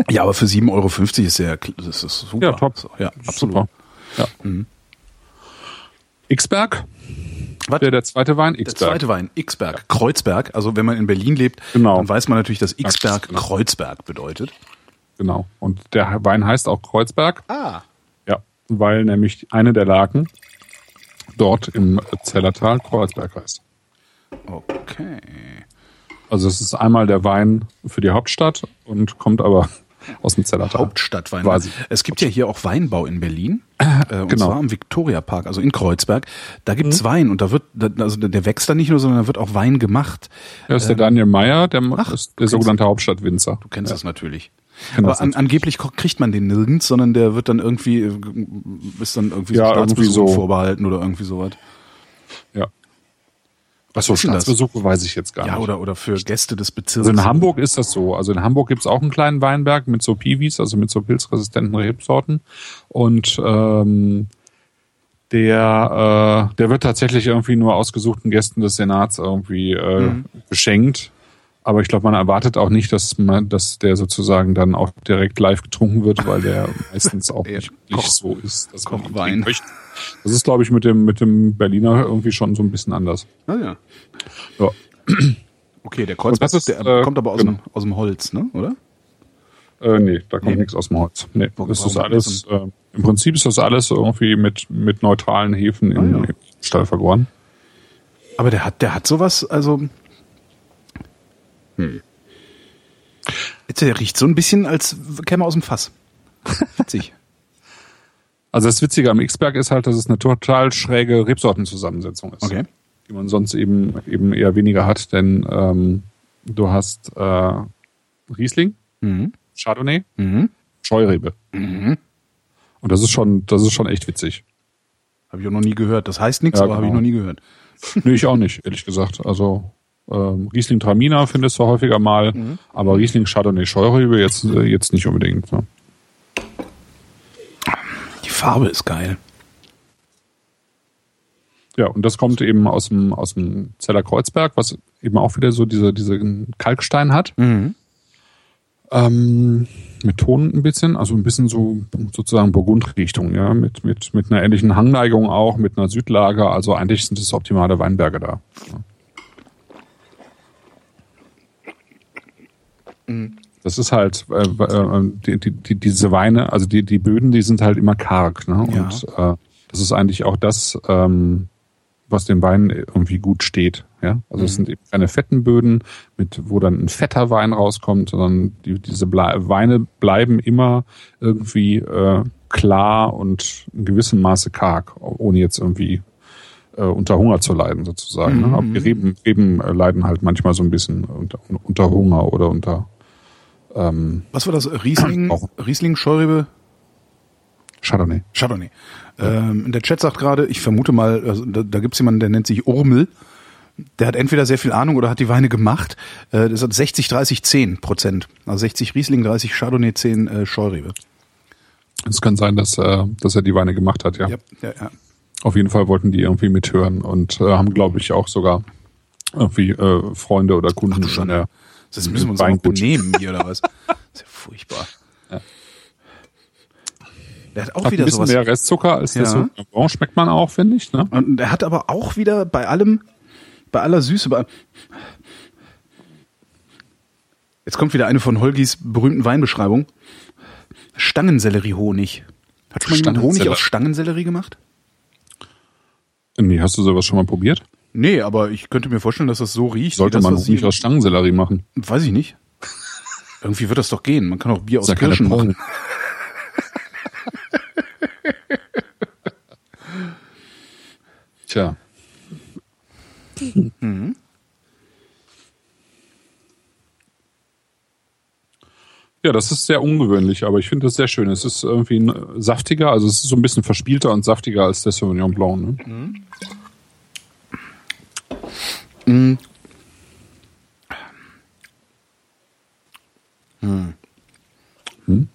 Ja, aber für 7,50 Euro ist ja, das ist super. Ja, top. Ja, absolut. Super. Ja. Xberg Was? wäre der zweite Wein. Der Xberg. zweite Wein, Xberg, Kreuzberg. Also wenn man in Berlin lebt, Genau. dann weiß man natürlich, dass Xberg genau. Kreuzberg bedeutet. Genau. Und der Wein heißt auch Kreuzberg. Ah. Ja. Weil nämlich eine der Lagen dort im Zellertal Kreuzberg heißt. Okay. Also es ist einmal der Wein für die Hauptstadt und kommt aber aus dem Zellertal. Hauptstadtwein. Quasi. Es gibt ja hier auch Weinbau in Berlin. Äh, und genau. zwar am Viktoriapark, also in Kreuzberg. Da gibt's Wein und da wird, also der wächst da nicht nur, sondern da wird auch Wein gemacht. Das ist der Daniel Meyer, der ach, ist der sogenannte Hauptstadtwinzer. Du kennst das natürlich. kenn Aber an, angeblich kriegt man den nirgends, sondern der wird dann irgendwie, äh, ist dann irgendwie Ja, so Staatsbesuch irgendwie so. vorbehalten oder irgendwie sowas. Ja. Achso, denn das? Staatsbesuche weiß ich jetzt gar Ja, nicht. oder, oder für Gäste des Bezirks. Also in Hamburg ist das so. Also in Hamburg gibt's auch einen kleinen Weinberg mit so Piwis, also mit so pilzresistenten Rebsorten. Und ähm, der, äh, der wird tatsächlich irgendwie nur ausgesuchten Gästen des Senats irgendwie äh, geschenkt. Aber ich glaube, man erwartet auch nicht, dass man, dass der sozusagen dann auch direkt live getrunken wird, weil der meistens auch nicht, Koch- nicht so ist, dass Kochwein. Das ist, glaube ich, mit dem, mit dem Berliner irgendwie schon so ein bisschen anders. Ah, ja. Ja. Okay, der Kreuzberg, ist, der äh, kommt aber aus, genau. dem, aus dem Holz, ne? oder? Äh, nee, da kommt Nee. nichts aus dem Holz. Nee, Warum- das ist alles, äh, im Prinzip ist das alles irgendwie mit, mit neutralen Hefen Ah, ja. im Stall vergoren. Aber der hat, der hat sowas, also. Hm. Jetzt, der riecht so ein bisschen, als käme er aus dem Fass. Witzig. Also das Witzige am X-Berg ist halt, dass es eine total schräge Rebsortenzusammensetzung ist. Okay. Die man sonst eben, eben eher weniger hat, denn ähm, du hast äh, Riesling, Mhm. Chardonnay, Mhm. Scheurebe. Mhm. Und das ist schon, das ist schon echt witzig. Habe ich auch noch nie gehört. Das heißt nichts, Ja, aber habe ich genau. noch nie gehört. nee, ich auch nicht, ehrlich gesagt. Also Ähm, Riesling Traminer findest du häufiger mal, mhm. aber Riesling Chardonnay Scheurebe jetzt, äh, jetzt nicht unbedingt. Ne? Die Farbe ist geil. Ja, und das kommt eben aus dem, aus dem Zeller Kreuzberg, was eben auch wieder so diese, diese Kalkstein hat. Mhm. Ähm, mit Ton ein bisschen, also ein bisschen so sozusagen Burgundrichtung, ja, mit, mit, mit einer ähnlichen Hangneigung auch, mit einer Südlage. Also eigentlich sind es optimale Weinberge da. Ja. Mhm. Das ist halt äh, äh, die, die, diese Weine, also die, die Böden, die sind halt immer karg. Ne? Ja. Und äh, das ist eigentlich auch das, ähm, was dem Wein irgendwie gut steht. Ja? Also mhm. es sind eben keine fetten Böden, mit, wo dann ein fetter Wein rauskommt, sondern die, diese Ble Weine bleiben immer irgendwie äh, klar und in gewissem Maße karg, ohne jetzt irgendwie äh, unter Hunger zu leiden sozusagen. Ne? Mhm. Ne? Aber die Reben, Reben äh, leiden halt manchmal so ein bisschen unter, unter Hunger oder unter ähm, Was war das? Riesling, Riesling, Scheurebe? Chardonnay. Chardonnay. Ähm, der Chat sagt gerade, ich vermute mal, also da, da gibt es jemanden, der nennt sich Urmel. Der hat entweder sehr viel Ahnung oder hat die Weine gemacht. Äh, das hat 60, 30, 10 Prozent. Also 60 Riesling, 30 Chardonnay, 10 äh, Scheurebe. Es kann sein, dass, äh, dass er die Weine gemacht hat, ja. Ja, ja, ja. Auf jeden Fall wollten die irgendwie mithören und äh, haben, glaube ich, auch sogar irgendwie äh, Freunde oder Kunden Ach, schon, ja. Das müssen wir uns auch benehmen hier oder was? Das ist ja furchtbar. Ja. Der hat auch hat wieder ein bisschen sowas. mehr Restzucker als ja. das so schmeckt man auch, finde ich. Ne? Und der hat aber auch wieder bei allem, bei aller Süße, bei Jetzt kommt wieder eine von Holgis berühmten Weinbeschreibung. Stangensellerie-Honig. Hat schon mal jemand Honig aus Stangensellerie gemacht? Nee, hast du sowas schon mal probiert? Nee, aber ich könnte mir vorstellen, dass das so riecht. Sollte man Honig aus Stangensellerie machen? Weiß ich nicht. Irgendwie wird das doch gehen. Man kann auch Bier aus Kirschen machen. Tja. Mhm. Ja, das ist sehr ungewöhnlich, aber ich finde das sehr schön. Es ist irgendwie saftiger, also es ist so ein bisschen verspielter und saftiger als der Sauvignon Blanc. Ne? Mhm. Mhm. Hm. Hm?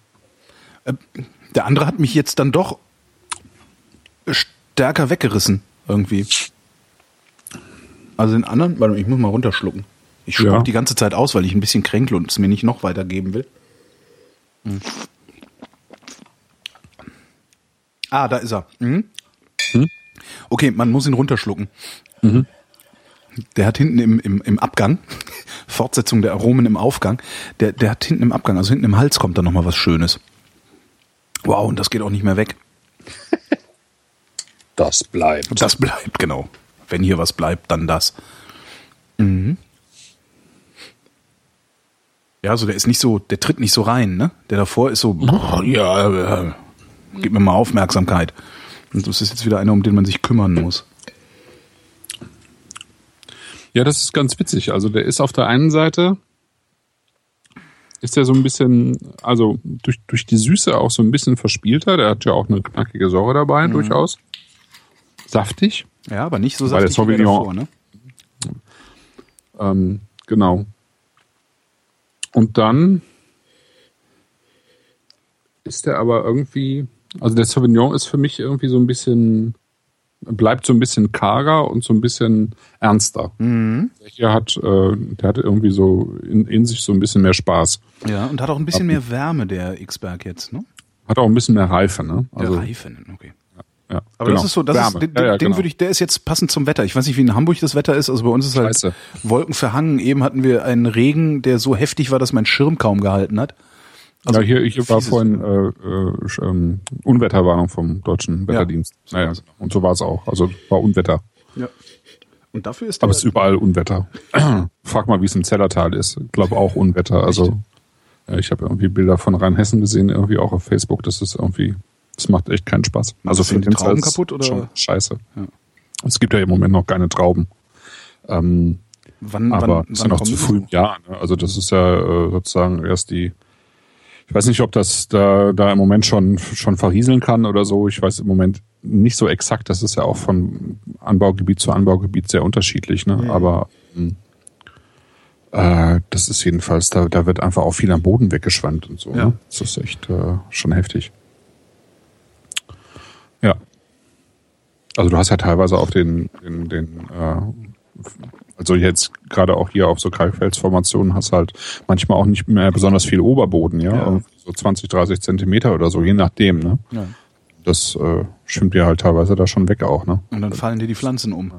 Der andere hat mich jetzt dann doch stärker weggerissen, irgendwie. Also den anderen, warte, ich muss mal runterschlucken. Ich spuck ja. die ganze Zeit aus, weil ich ein bisschen kränkel und es mir nicht noch weitergeben will. Hm. Ah, da ist er. Mhm. Hm? Okay, man muss ihn runterschlucken. Mhm. Der hat hinten im, im, im Abgang, Fortsetzung der Aromen im Aufgang, der, der hat hinten im Abgang, also hinten im Hals kommt da nochmal was Schönes. Wow, und das geht auch nicht mehr weg. Das bleibt. Das bleibt, genau. Wenn hier was bleibt, dann das. Mhm. Ja, also der ist nicht so, der tritt nicht so rein, ne? Der davor ist so, boah, ja, äh, gib mir mal Aufmerksamkeit. Und das ist jetzt wieder einer, um den man sich kümmern muss. Ja, das ist ganz witzig. Also der ist auf der einen Seite, ist der so ein bisschen, also durch, durch die Süße auch so ein bisschen verspielter. Der hat ja auch eine knackige Säure dabei, mhm. durchaus. Saftig. Ja, aber nicht so saftig der Sauvignon, wie davor, ne? Ähm, genau. Und dann ist der aber irgendwie, also der Sauvignon ist für mich irgendwie so ein bisschen bleibt so ein bisschen karger und so ein bisschen ernster. Mhm. Der hat, äh, der hat irgendwie so in, in sich so ein bisschen mehr Spaß. Ja, und hat auch ein bisschen mehr Wärme, der X-Berg jetzt, ne? Hat auch ein bisschen mehr Reife, ne? Also, der Reife, okay. Ja, Aber genau. das ist so, das ist, den, ja, ja, den genau. würde ich, der ist jetzt passend zum Wetter. Ich weiß nicht, wie in Hamburg das Wetter ist. Also bei uns ist halt Scheiße. Wolken verhangen. Eben hatten wir einen Regen, der so heftig war, dass mein Schirm kaum gehalten hat. Also ja, hier, hier war vorhin äh, äh, ähm, Unwetterwarnung vom deutschen Wetterdienst. Ja. Naja, und so war es auch. Also war Unwetter. Ja. Und dafür ist Aber es ist überall Unwetter. Frag mal, wie es im Zellertal ist. Ich glaube auch Unwetter. Also ja, ich habe irgendwie Bilder von Rheinhessen gesehen, irgendwie auch auf Facebook. Das ist irgendwie, das macht echt keinen Spaß. Also für den Trauben kaputt oder? Schon scheiße. Ja. Es gibt ja im Moment noch keine Trauben. Ähm, wann, aber wann, es ist ja noch zu früh im Jahr. Ne? Also das ist ja äh, sozusagen erst die ich weiß nicht, ob das da, da im Moment schon, schon verrieseln kann oder so. Ich weiß im Moment nicht so exakt. Das ist ja auch von Anbaugebiet zu Anbaugebiet sehr unterschiedlich. Ne? Mhm. Aber ähm, Äh, das ist jedenfalls, da, da wird einfach auch viel am Boden weggeschwemmt und so. Ja. Ne? Das ist echt äh, schon heftig. Ja. Also du hast ja teilweise auf den, den, den äh, also jetzt gerade auch hier auf so Kalkfelsformationen hast halt manchmal auch nicht mehr besonders viel Oberboden, ja, Ja. so 20, 30 Zentimeter oder so, je nachdem, ne. Ja. Das äh, schwimmt ja halt teilweise da schon weg auch, ne. Und dann fallen dir die Pflanzen um.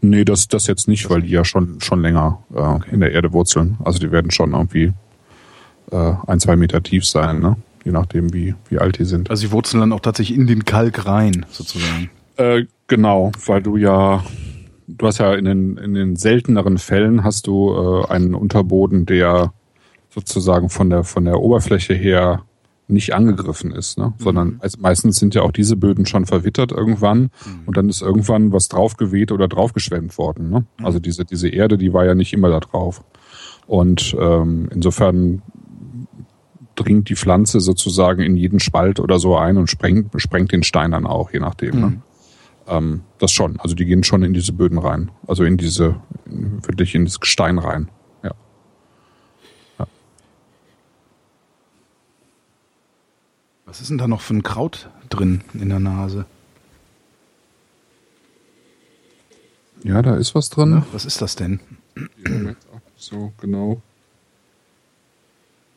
Nee, das, das jetzt nicht, weil die ja schon, schon länger äh, in der Erde wurzeln. Also die werden schon irgendwie äh, ein, zwei Meter tief sein, ne? Je nachdem, wie, wie alt die sind. Also die wurzeln dann auch tatsächlich in den Kalk rein, sozusagen. Äh, genau, weil du ja, du hast ja in den, in den selteneren Fällen hast du äh, einen Unterboden, der sozusagen von der, von der Oberfläche her nicht angegriffen ist, ne? sondern also meistens sind ja auch diese Böden schon verwittert irgendwann und dann ist irgendwann was draufgeweht oder draufgeschwemmt worden. Ne? Also diese, diese Erde, die war ja nicht immer da drauf. Und ähm, insofern dringt die Pflanze sozusagen in jeden Spalt oder so ein und sprengt, sprengt den Stein dann auch, je nachdem. Ne? Ähm, das schon. Also die gehen schon in diese Böden rein. Also in diese, in, wirklich in das Gestein rein. Ja. Was ist denn da noch für ein Kraut drin in der Nase? Ja, da ist was drin. Was ist das denn? So, genau.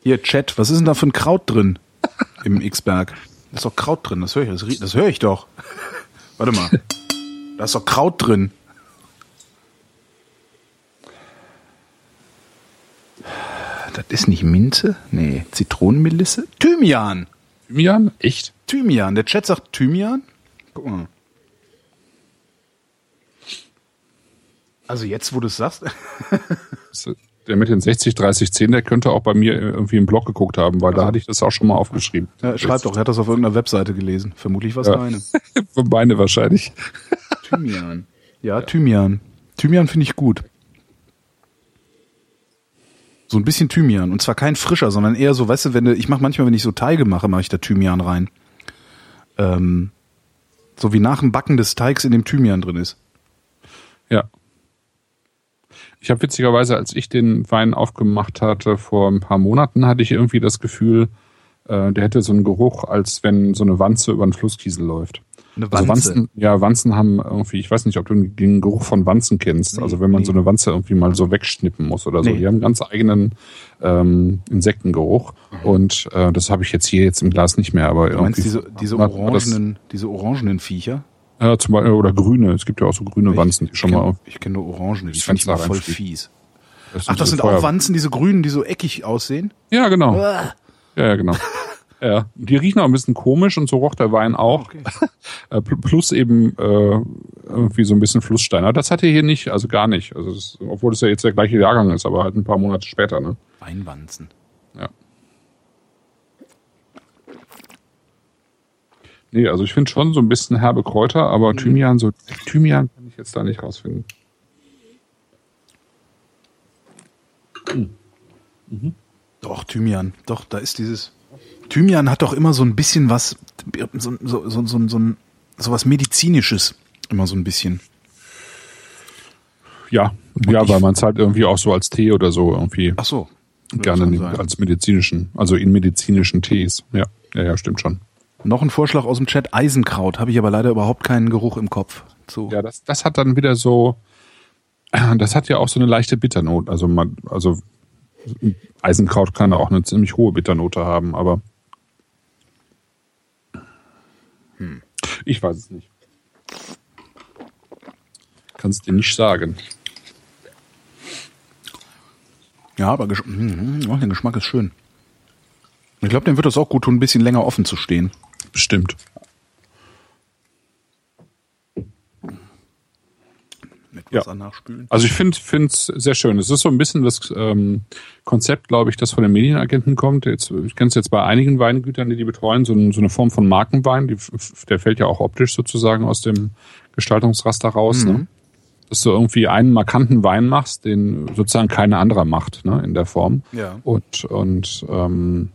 Hier, Chat, was ist denn da für ein Kraut drin im X-Berg? Da ist doch Kraut drin, das höre ich, das, das höre ich doch. Warte mal. Da ist doch Kraut drin. Das ist nicht Minze? Nee. Zitronenmelisse? Thymian. Thymian? Echt? Thymian. Der Chat sagt Thymian. Guck mal. Also jetzt, wo du es sagst. Der mit den 60, 30, 10, der könnte auch bei mir irgendwie im Blog geguckt haben, weil da hatte ich das auch schon mal aufgeschrieben. Ja, schreibt doch, er hat das auf irgendeiner Webseite gelesen. Vermutlich was Ja. deine. Meine wahrscheinlich. Thymian. Ja, Thymian. Thymian finde ich gut. So ein bisschen Thymian. Und zwar kein frischer, sondern eher so, weißt du, wenn du, ich mache manchmal, wenn ich so Teige mache, mache ich da Thymian rein. Ähm, so wie nach dem Backen des Teigs in dem Thymian drin ist. Ja. Ich habe witzigerweise, als ich den Wein aufgemacht hatte vor ein paar Monaten, hatte ich irgendwie das Gefühl, äh, der hätte so einen Geruch, als wenn so eine Wanze über einen Flusskiesel läuft. Eine Also Wanze. Wanzen, ja, Wanzen haben irgendwie, ich weiß nicht, ob du den Geruch von Wanzen kennst. Nee, also wenn man nee. so eine Wanze irgendwie mal so wegschnippen muss oder so. Nee. Die haben einen ganz eigenen ähm, Insektengeruch. Und äh, das habe ich jetzt hier jetzt im Glas nicht mehr, aber Du meinst diese, diese man das- orangenen, diese orangenen Viecher? Ja, zum Beispiel, oder grüne. Es gibt ja auch so grüne Wanzen, die ich schon kenn, mal. Ich kenne nur orangene, die das finde ich Fenster voll reinfliegen. fies. Ach, das sind auch Feuer- Wanzen, diese grünen, die so eckig aussehen? Ja, genau. Uah. Ja, ja, genau. Ja, die riechen auch ein bisschen komisch und so roch der Wein auch. Okay. Äh, pl- Plus eben äh, irgendwie so ein bisschen Flussstein. Aber das hat er hier nicht, also gar nicht. Also das, obwohl es ja jetzt der gleiche Jahrgang ist, aber halt ein paar Monate später. Ne? Weinwanzen. Ja. Nee, also ich finde schon so ein bisschen herbe Kräuter, aber Thymian, so Thymian kann ich jetzt da nicht rausfinden. Doch, Thymian. Doch, da ist dieses. Thymian hat doch immer so ein bisschen was, so, so, so, so, so, ein- so was Medizinisches. Immer so ein bisschen. Ja, ja, weil man es halt irgendwie auch so als Tee oder so irgendwie Ach so. gerne nimmt, als medizinischen, also in medizinischen Tees. Ja, ja, ja, stimmt schon. Noch ein Vorschlag aus dem Chat, Eisenkraut. Habe ich aber leider überhaupt keinen Geruch im Kopf. zu. Ja, das, das hat dann wieder so, das hat ja auch so eine leichte Bitternote. Also man, also Eisenkraut kann auch eine ziemlich hohe Bitternote haben, aber ich weiß es nicht. Kannst dir nicht sagen. Ja, aber Gesch oh, der Geschmack ist schön. Ich glaube, dem wird das auch gut tun, ein bisschen länger offen zu stehen. Bestimmt. Mit Ja. Wasser nachspülen. Also ich finde es sehr schön. Es ist so ein bisschen das ähm, Konzept, glaube ich, das von den Medienagenten kommt. Jetzt, ich kenne es jetzt bei einigen Weingütern, die die betreuen, so, ein, so eine Form von Markenwein. Die, der fällt ja auch optisch sozusagen aus dem Gestaltungsraster raus. Mhm. Ne? Dass du irgendwie einen markanten Wein machst, den sozusagen keine anderer macht ne, in der Form. Ja. Und, und ähm,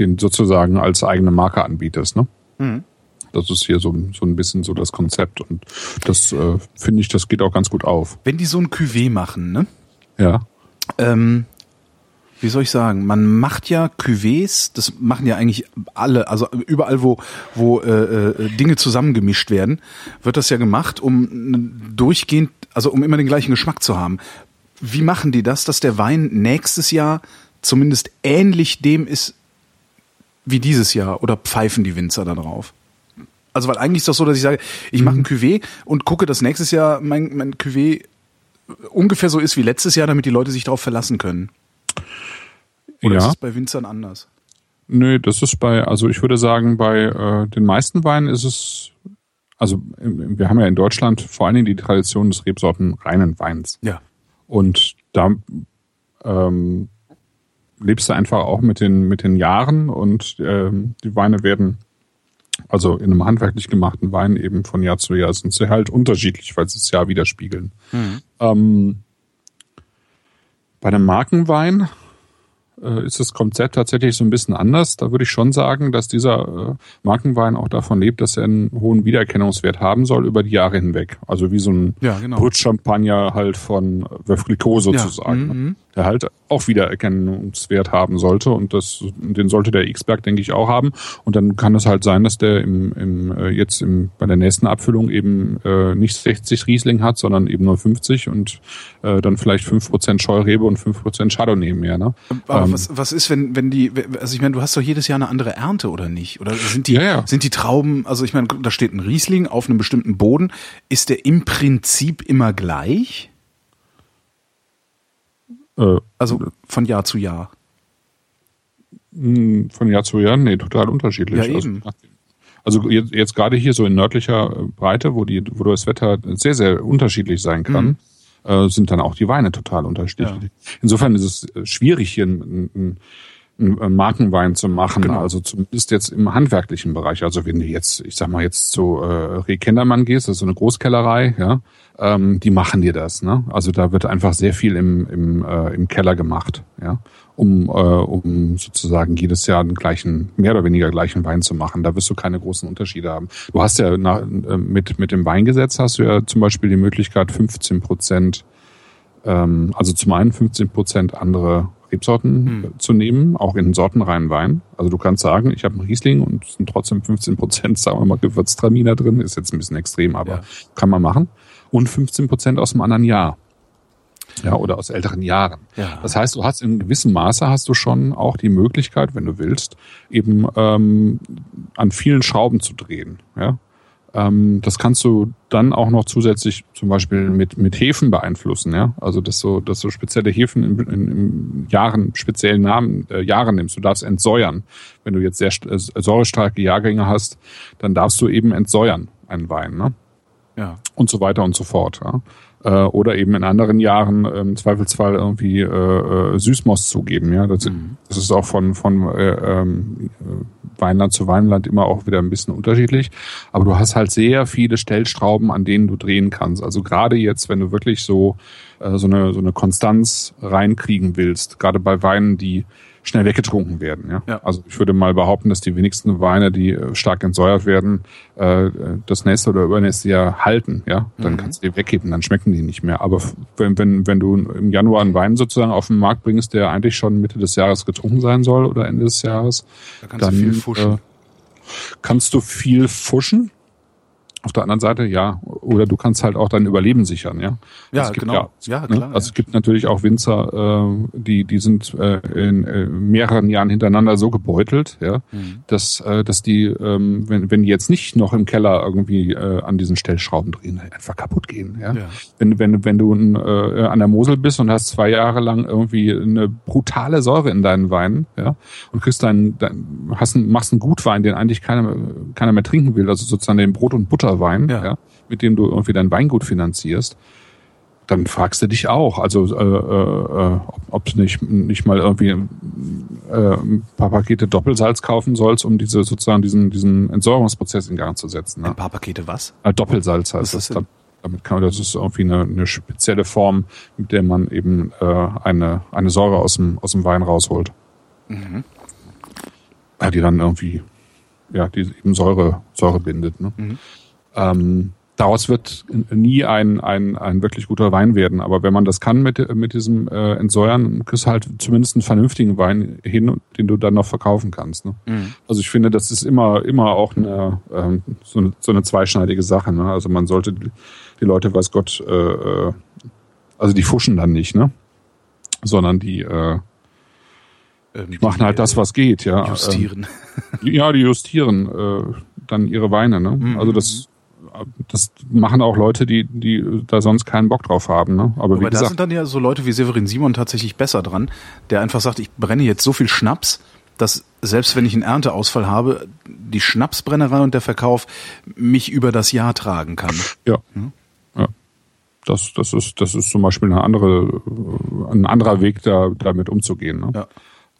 den sozusagen als eigene Marke anbietest. Ne? Mhm. Das ist hier so, so ein bisschen so das Konzept. Und das äh, finde ich, das geht auch ganz gut auf. Wenn die so ein Cuvée machen, ne? Ja. ähm, wie soll ich sagen, man macht ja Cuvées, das machen ja eigentlich alle, also überall, wo, wo äh, äh, Dinge zusammengemischt werden, wird das ja gemacht, um durchgehend, also um immer den gleichen Geschmack zu haben. Wie machen die das, dass der Wein nächstes Jahr zumindest ähnlich dem ist wie dieses Jahr oder pfeifen die Winzer da drauf? Also weil eigentlich ist das so, dass ich sage, ich mache ein Cuvée und gucke, dass nächstes Jahr mein, mein Cuvée ungefähr so ist wie letztes Jahr, damit die Leute sich darauf verlassen können. Oder Ja. ist es bei Winzern anders? Nö, das ist bei, also ich würde sagen, bei äh, den meisten Weinen ist es, also wir haben ja in Deutschland vor allen Dingen die Tradition des Rebsorten reinen Weins. Ja. Und da ähm, lebst du einfach auch mit den, mit den Jahren und ähm, die Weine werden, also in einem handwerklich gemachten Wein eben von Jahr zu Jahr sind sie halt unterschiedlich, weil sie das Jahr widerspiegeln. Ähm, bei einem Markenwein äh, ist das Konzept tatsächlich so ein bisschen anders. Da würde ich schon sagen, dass dieser äh, Markenwein auch davon lebt, dass er einen hohen Wiedererkennungswert haben soll über die Jahre hinweg. Also wie so ein Ja, genau. Halt von Veuve Clicquot sozusagen. Ja, mhm, Der halt auch Wiedererkennungswert haben sollte und das, den sollte der X-Berg, denke ich, auch haben. Und dann kann es halt sein, dass der im, im äh, jetzt im, bei der nächsten Abfüllung eben äh, nicht 60 Riesling hat, sondern eben nur 50 und äh, dann vielleicht 5% Scheurebe und 5% Chardonnay mehr. Ne? Aber Ähm, was, was ist, wenn, wenn die, also ich meine, du hast doch jedes Jahr eine andere Ernte, oder nicht? Oder sind die, Ja, ja. sind die Trauben, also ich meine, da steht ein Riesling auf einem bestimmten Boden. Ist der im Prinzip immer gleich? Äh, Also von Jahr zu Jahr. mh, von Jahr zu Jahr, nee, total unterschiedlich. Ja, eben. Also, also jetzt, jetzt gerade hier so in nördlicher äh, Breite, wo die, wo das Wetter sehr, sehr unterschiedlich sein kann, äh, sind dann auch die Weine total unterschiedlich. Insofern ist es äh, schwierig, hier einen, einen Markenwein zu machen, Genau. also zumindest jetzt im handwerklichen Bereich. Also wenn du jetzt, ich sag mal jetzt zu äh, Reh Kendermann gehst, das ist so eine Großkellerei, ja, ähm, die machen dir das. Ne? Also da wird einfach sehr viel im, im, äh, im Keller gemacht, ja, um, äh, um sozusagen jedes Jahr den gleichen, mehr oder weniger gleichen Wein zu machen. Da wirst du keine großen Unterschiede haben. Du hast ja nach, äh, mit, mit dem Weingesetz hast du ja zum Beispiel die Möglichkeit, 15 Prozent, ähm, also zum einen 15 Prozent andere Rebsorten äh, zu nehmen, auch in sortenreinen Wein. Also du kannst sagen, ich habe einen Riesling und es sind trotzdem 15 Prozent, sagen wir mal, Gewürztraminer drin. Ist jetzt ein bisschen extrem, aber Ja. kann man machen. Und 15 Prozent aus einem anderen Jahr. Ja, oder aus älteren Jahren. Ja. Das heißt, du hast in gewissem Maße hast du schon auch die Möglichkeit, wenn du willst, eben ähm, an vielen Schrauben zu drehen. Ja? Ähm, das kannst du dann auch noch zusätzlich zum Beispiel mit, mit Hefen beeinflussen. Ja? Also, dass du, dass du spezielle Hefen in, in, in Jahren, speziellen Namen, äh, Jahren nimmst. Du darfst entsäuern. Wenn du jetzt sehr äh, säurestarke Jahrgänge hast, dann darfst du eben entsäuern einen Wein. Ne? Ja. und so weiter und so fort. Ja. Äh, oder eben in anderen Jahren ähm, im Zweifelsfall irgendwie äh, äh, Süßmost zugeben. Ja, das, das ist auch von von äh, äh, Weinland zu Weinland immer auch wieder ein bisschen unterschiedlich. Aber du hast halt sehr viele Stellstrauben, an denen du drehen kannst. Also gerade jetzt, wenn du wirklich so äh, so eine so eine Konstanz reinkriegen willst, gerade bei Weinen, die schnell weggetrunken werden. Ja? Ja. Also ich würde mal behaupten, dass die wenigsten Weine, die äh, stark entsäuert werden, äh, das nächste oder übernächste Jahr halten. Ja, dann kannst du die weggeben, dann schmecken die nicht mehr. Aber wenn, wenn, wenn du im Januar einen Wein sozusagen auf den Markt bringst, der eigentlich schon Mitte des Jahres getrunken sein soll oder Ende des Jahres, Da kannst dann du viel fuschen. Äh, kannst du viel fuschen. Auf der anderen Seite, ja. Oder du kannst halt auch dein Überleben sichern, ja. Ja, gibt genau. Ja, ne? klar, Also ja. es gibt natürlich auch Winzer, äh, die, die sind äh, in äh, mehreren Jahren hintereinander so gebeutelt, ja, Mhm. dass, äh, dass die, ähm, wenn, wenn die jetzt nicht noch im Keller irgendwie äh, an diesen Stellschrauben drehen, einfach kaputt gehen, ja. Ja. Wenn, wenn, wenn du äh, an der Mosel bist und hast zwei Jahre lang irgendwie eine brutale Säure in deinen Weinen, ja, und kriegst deinen, dein, hast einen, machst einen Gutwein, den eigentlich keiner, keiner mehr trinken will, also sozusagen den Brot- und Butterwein, Ja. ja. mit dem du irgendwie dein Weingut finanzierst, dann fragst du dich auch, also äh, äh, äh, ob, du nicht, nicht mal irgendwie äh, ein paar Pakete Doppelsalz kaufen sollst, um diese sozusagen diesen, diesen Entsäuerungsprozess in Gang zu setzen. Ne? Ein paar Pakete was? Äh, Doppelsalz heißt das. Damit kann, das ist irgendwie eine, eine spezielle Form, mit der man eben äh, eine, eine Säure aus dem, aus dem Wein rausholt. Mhm. Ja, die dann irgendwie, ja, die eben Säure, Säure bindet. Ne? Mhm. Ähm, daraus wird nie ein, ein, ein wirklich guter Wein werden. Aber wenn man das kann mit, mit diesem äh, Entsäuern, kriegst halt zumindest einen vernünftigen Wein hin, den du dann noch verkaufen kannst. Ne? Mhm. Also ich finde, das ist immer, immer auch eine, ähm, so, eine so eine zweischneidige Sache. Ne? Also man sollte die, die Leute, weiß Gott, äh, äh, also die fuschen dann nicht, ne? Sondern die, äh, ähm, die machen halt das, was geht, ja. Justieren. Ähm, ja, die justieren äh, dann ihre Weine, ne? Mhm. Also das das machen auch Leute, die, die da sonst keinen Bock drauf haben. Ne? Aber wie gesagt, da sind dann ja so Leute wie Severin Simon tatsächlich besser dran, der einfach sagt, ich brenne jetzt so viel Schnaps, dass selbst wenn ich einen Ernteausfall habe, die Schnapsbrennerei und der Verkauf mich über das Jahr tragen kann. Ja. Hm? ja. Das, das ist, das ist zum Beispiel eine andere, ein anderer Weg, da, damit umzugehen. Ne? Ja.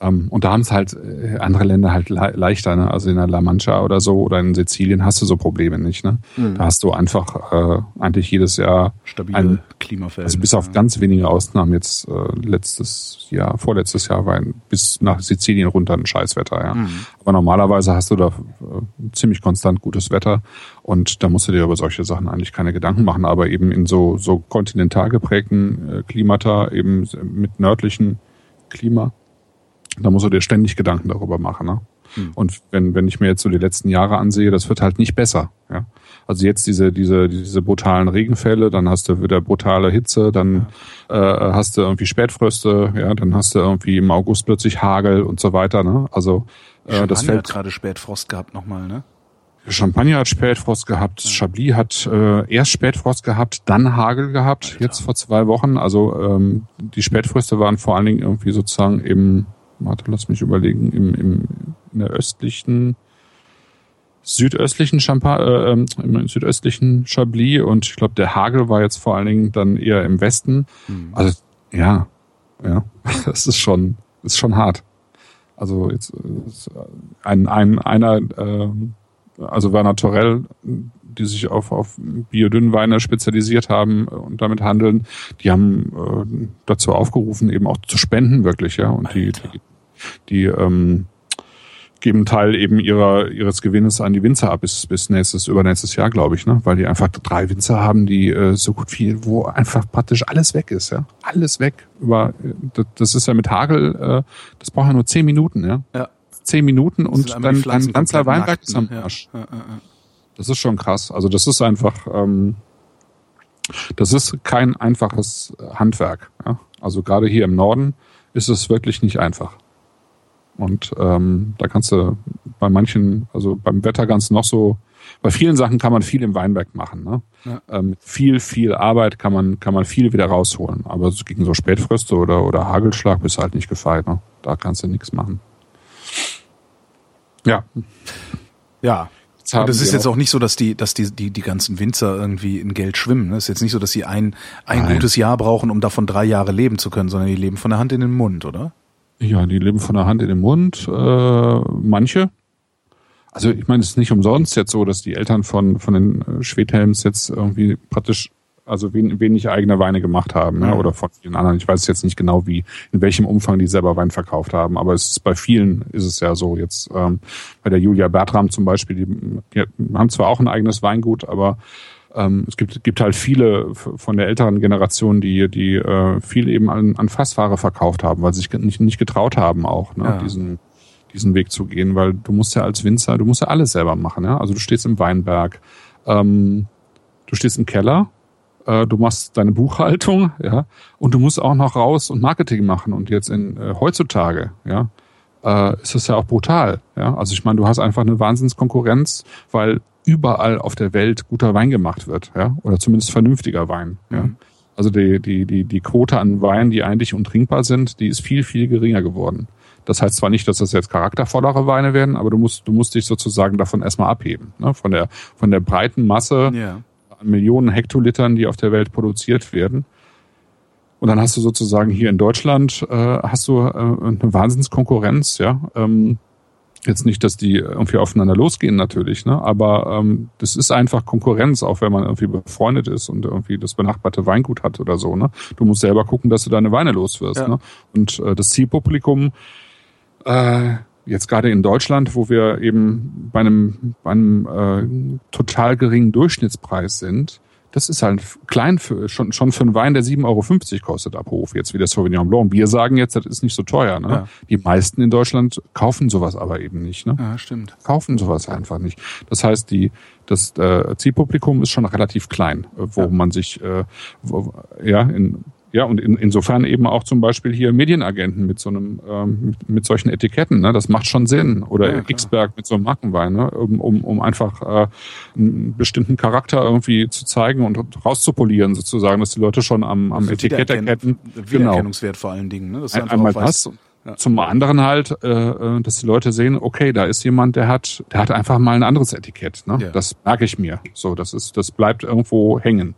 Ähm, und da haben es halt äh, andere Länder halt le leichter, ne? Also in der La Mancha oder so oder in Sizilien hast du so Probleme nicht, ne? Mhm. Da hast du einfach äh, eigentlich jedes Jahr stabile ein, Klimafeld. Also bis auf ganz wenige Ausnahmen jetzt äh, letztes Jahr, vorletztes Jahr war ein, bis nach Sizilien runter ein Scheißwetter, ja. Mhm. Aber normalerweise hast du da äh, ziemlich konstant gutes Wetter und da musst du dir über solche Sachen eigentlich keine Gedanken machen, aber eben in so so kontinental geprägten äh, Klimata eben mit nördlichen Klima da musst du dir ständig Gedanken darüber machen. Ne? Hm. Und wenn, wenn ich mir jetzt so die letzten Jahre ansehe, das wird halt nicht besser. Ja? Also jetzt diese, diese, diese brutalen Regenfälle, dann hast du wieder brutale Hitze, dann ja. äh, hast du irgendwie Spätfröste, ja, dann hast du irgendwie im August plötzlich Hagel und so weiter. Ne? Also äh, das fällt. hat gerade Spätfrost gehabt nochmal, ne? Champagner hat Spätfrost gehabt, Chablis hat äh, erst Spätfrost gehabt, dann Hagel gehabt, Alter. jetzt vor zwei Wochen. Also ähm, die Spätfröste waren vor allen Dingen irgendwie sozusagen im warte, lass mich überlegen, im, im, in der östlichen, südöstlichen Champagne, äh, ähm, im südöstlichen Chablis und ich glaube, der Hagel war jetzt vor allen Dingen dann eher im Westen. Mhm. Also ja, ja, das ist schon, ist schon hart. Also jetzt ein, ein einer, äh, also Werner Torell, die sich auf, auf Biodünnweine spezialisiert haben und damit handeln, die haben äh, dazu aufgerufen, eben auch zu spenden, wirklich, ja. Und die, die, die ähm, geben Teil eben ihrer ihres Gewinnes an die Winzer ab bis bis nächstes übernächstes Jahr, glaube ich, ne, weil die einfach drei Winzer haben, die äh, so gut wie wo einfach praktisch alles weg ist, ja, alles weg. Über das, das ist ja mit Hagel, äh, das braucht ja nur zehn Minuten, ja. ja. Zehn Minuten und dann ein ganzer Weinberg ist am Arsch. Ja, ja, ja, Das ist schon krass. Also das ist einfach, ähm, das ist kein einfaches Handwerk. Ja? Also gerade hier im Norden ist es wirklich nicht einfach. Und ähm, da kannst du bei manchen, also beim Wetter ganz noch so, bei vielen Sachen kann man viel im Weinberg machen. Ne? Ja. Ähm, viel, viel Arbeit kann man, kann man viel wieder rausholen. Aber gegen so Spätfröste oder, oder Hagelschlag bist du halt nicht gefeit. Ne? Da kannst du nichts machen. Ja. Ja. Und es ist jetzt auch nicht so, dass die, dass die, die, die ganzen Winzer irgendwie in Geld schwimmen. Es ist jetzt nicht so, dass sie ein, ein gutes Jahr brauchen, um davon drei Jahre leben zu können, sondern die leben von der Hand in den Mund, oder? Ja, die leben von der Hand in den Mund. Äh, manche. Also ich meine, es ist nicht umsonst jetzt so, dass die Eltern von, von den äh, Schwedhelms jetzt irgendwie praktisch also wenig eigene Weine gemacht haben, ja, oder von vielen anderen. Ich weiß jetzt nicht genau, wie, in welchem Umfang die selber Wein verkauft haben, aber es ist bei vielen ist es ja so. Jetzt ähm, bei der Julia Bertram zum Beispiel, die, die haben zwar auch ein eigenes Weingut, aber ähm, es gibt, gibt halt viele von der älteren Generation, die, die äh, viel eben an, an Fassware verkauft haben, weil sie sich nicht, nicht getraut haben, auch ne, ja. diesen, diesen Weg zu gehen, weil du musst ja als Winzer, du musst ja alles selber machen. Ja? Also du stehst im Weinberg, ähm, du stehst im Keller, äh, du machst deine Buchhaltung, ja, und du musst auch noch raus und Marketing machen. Und jetzt in äh, heutzutage, ja, äh, ist das ja auch brutal. Ja? Also ich meine, du hast einfach eine Wahnsinnskonkurrenz, weil überall auf der Welt guter Wein gemacht wird, ja, oder zumindest vernünftiger Wein. Ja. Mhm. Also die, die, die, die Quote an Weinen, die eigentlich untrinkbar sind, die ist viel, viel geringer geworden. Das heißt zwar nicht, dass das jetzt charaktervollere Weine werden, aber du musst, du musst dich sozusagen davon erstmal abheben. Ne? Von der, von der breiten Masse ja. an Millionen Hektolitern, die auf der Welt produziert werden. Und dann hast du sozusagen hier in Deutschland, äh, hast du äh, eine Wahnsinnskonkurrenz, ja. Ähm, Jetzt nicht, dass die irgendwie aufeinander losgehen natürlich, ne? aber ähm, das ist einfach Konkurrenz, auch wenn man irgendwie befreundet ist und irgendwie das benachbarte Weingut hat oder so. Ne? Du musst selber gucken, dass du deine Weine loswirst. Ja. Ne? Und äh, das Zielpublikum, äh, jetzt gerade in Deutschland, wo wir eben bei einem, bei einem äh, total geringen Durchschnittspreis sind, das ist halt klein für, schon, schon für einen Wein, der 7,50 Euro kostet ab Hof, jetzt wie der Sauvignon Blanc. Wir sagen jetzt, das ist nicht so teuer. Ne? Ja. Die meisten in Deutschland kaufen sowas aber eben nicht. Ne? Ja, stimmt. Kaufen sowas einfach nicht. Das heißt, die, das äh, Zielpublikum ist schon relativ klein, wo ja. man sich äh, wo, ja in ja, und in, insofern eben auch zum Beispiel hier Medienagenten mit so einem, ähm, mit solchen Etiketten, ne? Das macht schon Sinn. Oder ja, Xberg mit so einem Markenwein, ne? Um, um, um einfach äh, einen bestimmten Charakter irgendwie zu zeigen und rauszupolieren, sozusagen, dass die Leute schon am, am also Etikett erkennen. Wiedererkennungswert genau. vor allen Dingen, ne? Dass Ein, einmal das. Ja. Zum anderen halt, äh, äh, dass die Leute sehen, okay, da ist jemand, der hat, der hat einfach mal ein anderes Etikett. Ne? Ja. Das merke ich mir. So, das ist, das bleibt irgendwo hängen.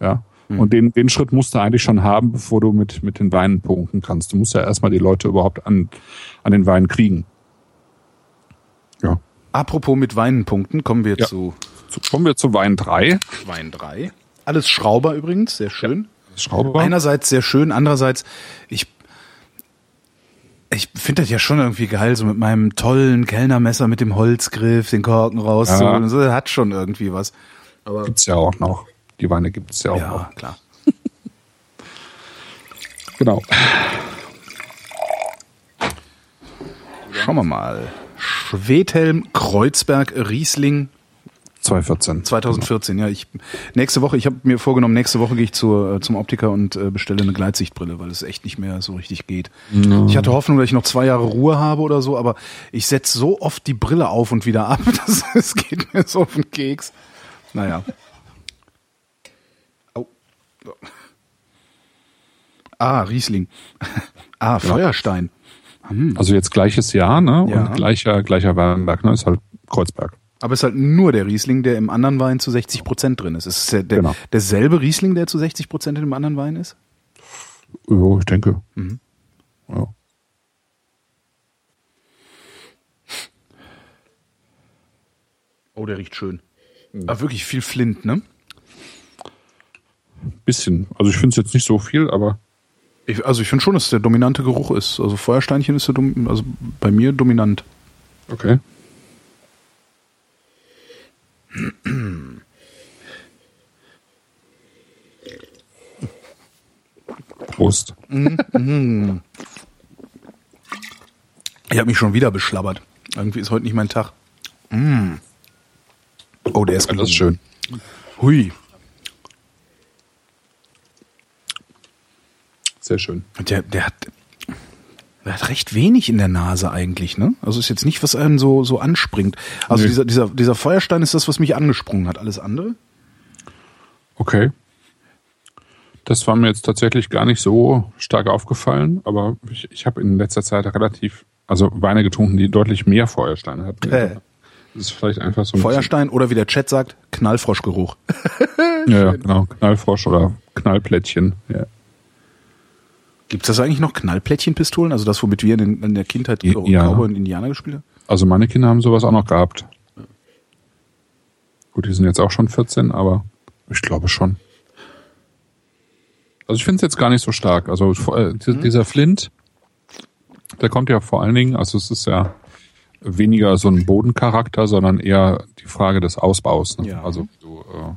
Ja. Mhm. Und den, den Schritt musst du eigentlich schon haben, bevor du mit, mit den Weinen punkten kannst. Du musst ja erstmal die Leute überhaupt an, an den Wein kriegen. Ja. Apropos mit Weinen punkten, kommen wir ja. zu. Kommen wir zu Wein 3. Wein 3. Alles Schrauber übrigens, sehr schön. Ja, Schrauber. Einerseits sehr schön, andererseits, ich ich finde das ja schon irgendwie geil, so mit meinem tollen Kellnermesser mit dem Holzgriff den Korken rauszuholen. Ja. So, hat schon irgendwie was. Aber Gibt's ja auch noch. Die Weine gibt es ja auch ja, noch. klar. genau. Schauen wir mal. Schwedhelm, Kreuzberg, Riesling. 2014. 2014, ja. Ich, nächste Woche, ich habe mir vorgenommen, nächste Woche gehe ich zur, äh, zum Optiker und äh, bestelle eine Gleitsichtbrille, weil es echt nicht mehr so richtig geht. No. Ich hatte Hoffnung, dass ich noch zwei Jahre Ruhe habe oder so, aber ich setze so oft die Brille auf und wieder ab, dass es geht mir so auf den Keks. Naja. Ah, Riesling. Ah, Feuerstein. Hm. Also jetzt gleiches Jahr, ne? Ja. Und gleicher, gleicher Weinberg, ne? Ist halt Kreuzberg. Aber es ist halt nur der Riesling, der im anderen Wein zu 60 Prozent drin ist. Ist es der, der, genau. derselbe Riesling, der zu 60 Prozent in dem anderen Wein ist? Ja, ich denke. Mhm. Ja. Oh, der riecht schön. Mhm. Aber wirklich viel Flint, ne? Bisschen. Also ich finde es jetzt nicht so viel, aber. Ich, also ich finde schon, dass es der dominante Geruch ist. Also Feuersteinchen ist der also bei mir dominant. Okay. Prost. Mhm. Ich habe mich schon wieder beschlabbert. Irgendwie ist heute nicht mein Tag. Mm. Oh, der ist gut. Das ist schön. Hui. Sehr schön. Der, der hat, der hat recht wenig in der Nase eigentlich, ne? Also ist jetzt nicht, was einem so, so anspringt. Also nee. dieser, dieser, dieser Feuerstein ist das, was mich angesprungen hat. Alles andere? Okay. Das war mir jetzt tatsächlich gar nicht so stark aufgefallen, aber ich, ich habe in letzter Zeit relativ, also Weine getrunken, die deutlich mehr Feuersteine hatten. Äh. Das ist vielleicht einfach so ein Feuerstein oder wie der Chat sagt, Knallfroschgeruch. ja, genau, Knallfrosch oder Knallplättchen. Ja. Gibt es das eigentlich noch Knallplättchenpistolen? Also das, womit wir in, in der Kindheit ja. Cowboy und Indianer gespielt haben? Also meine Kinder haben sowas auch noch gehabt. Gut, die sind jetzt auch schon 14, aber ich glaube schon. Also ich finde es jetzt gar nicht so stark. Also äh, mhm. dieser Flint, der kommt ja vor allen Dingen, also es ist ja weniger so ein Bodencharakter, sondern eher die Frage des Ausbaus. Ne? Ja. Also du, äh,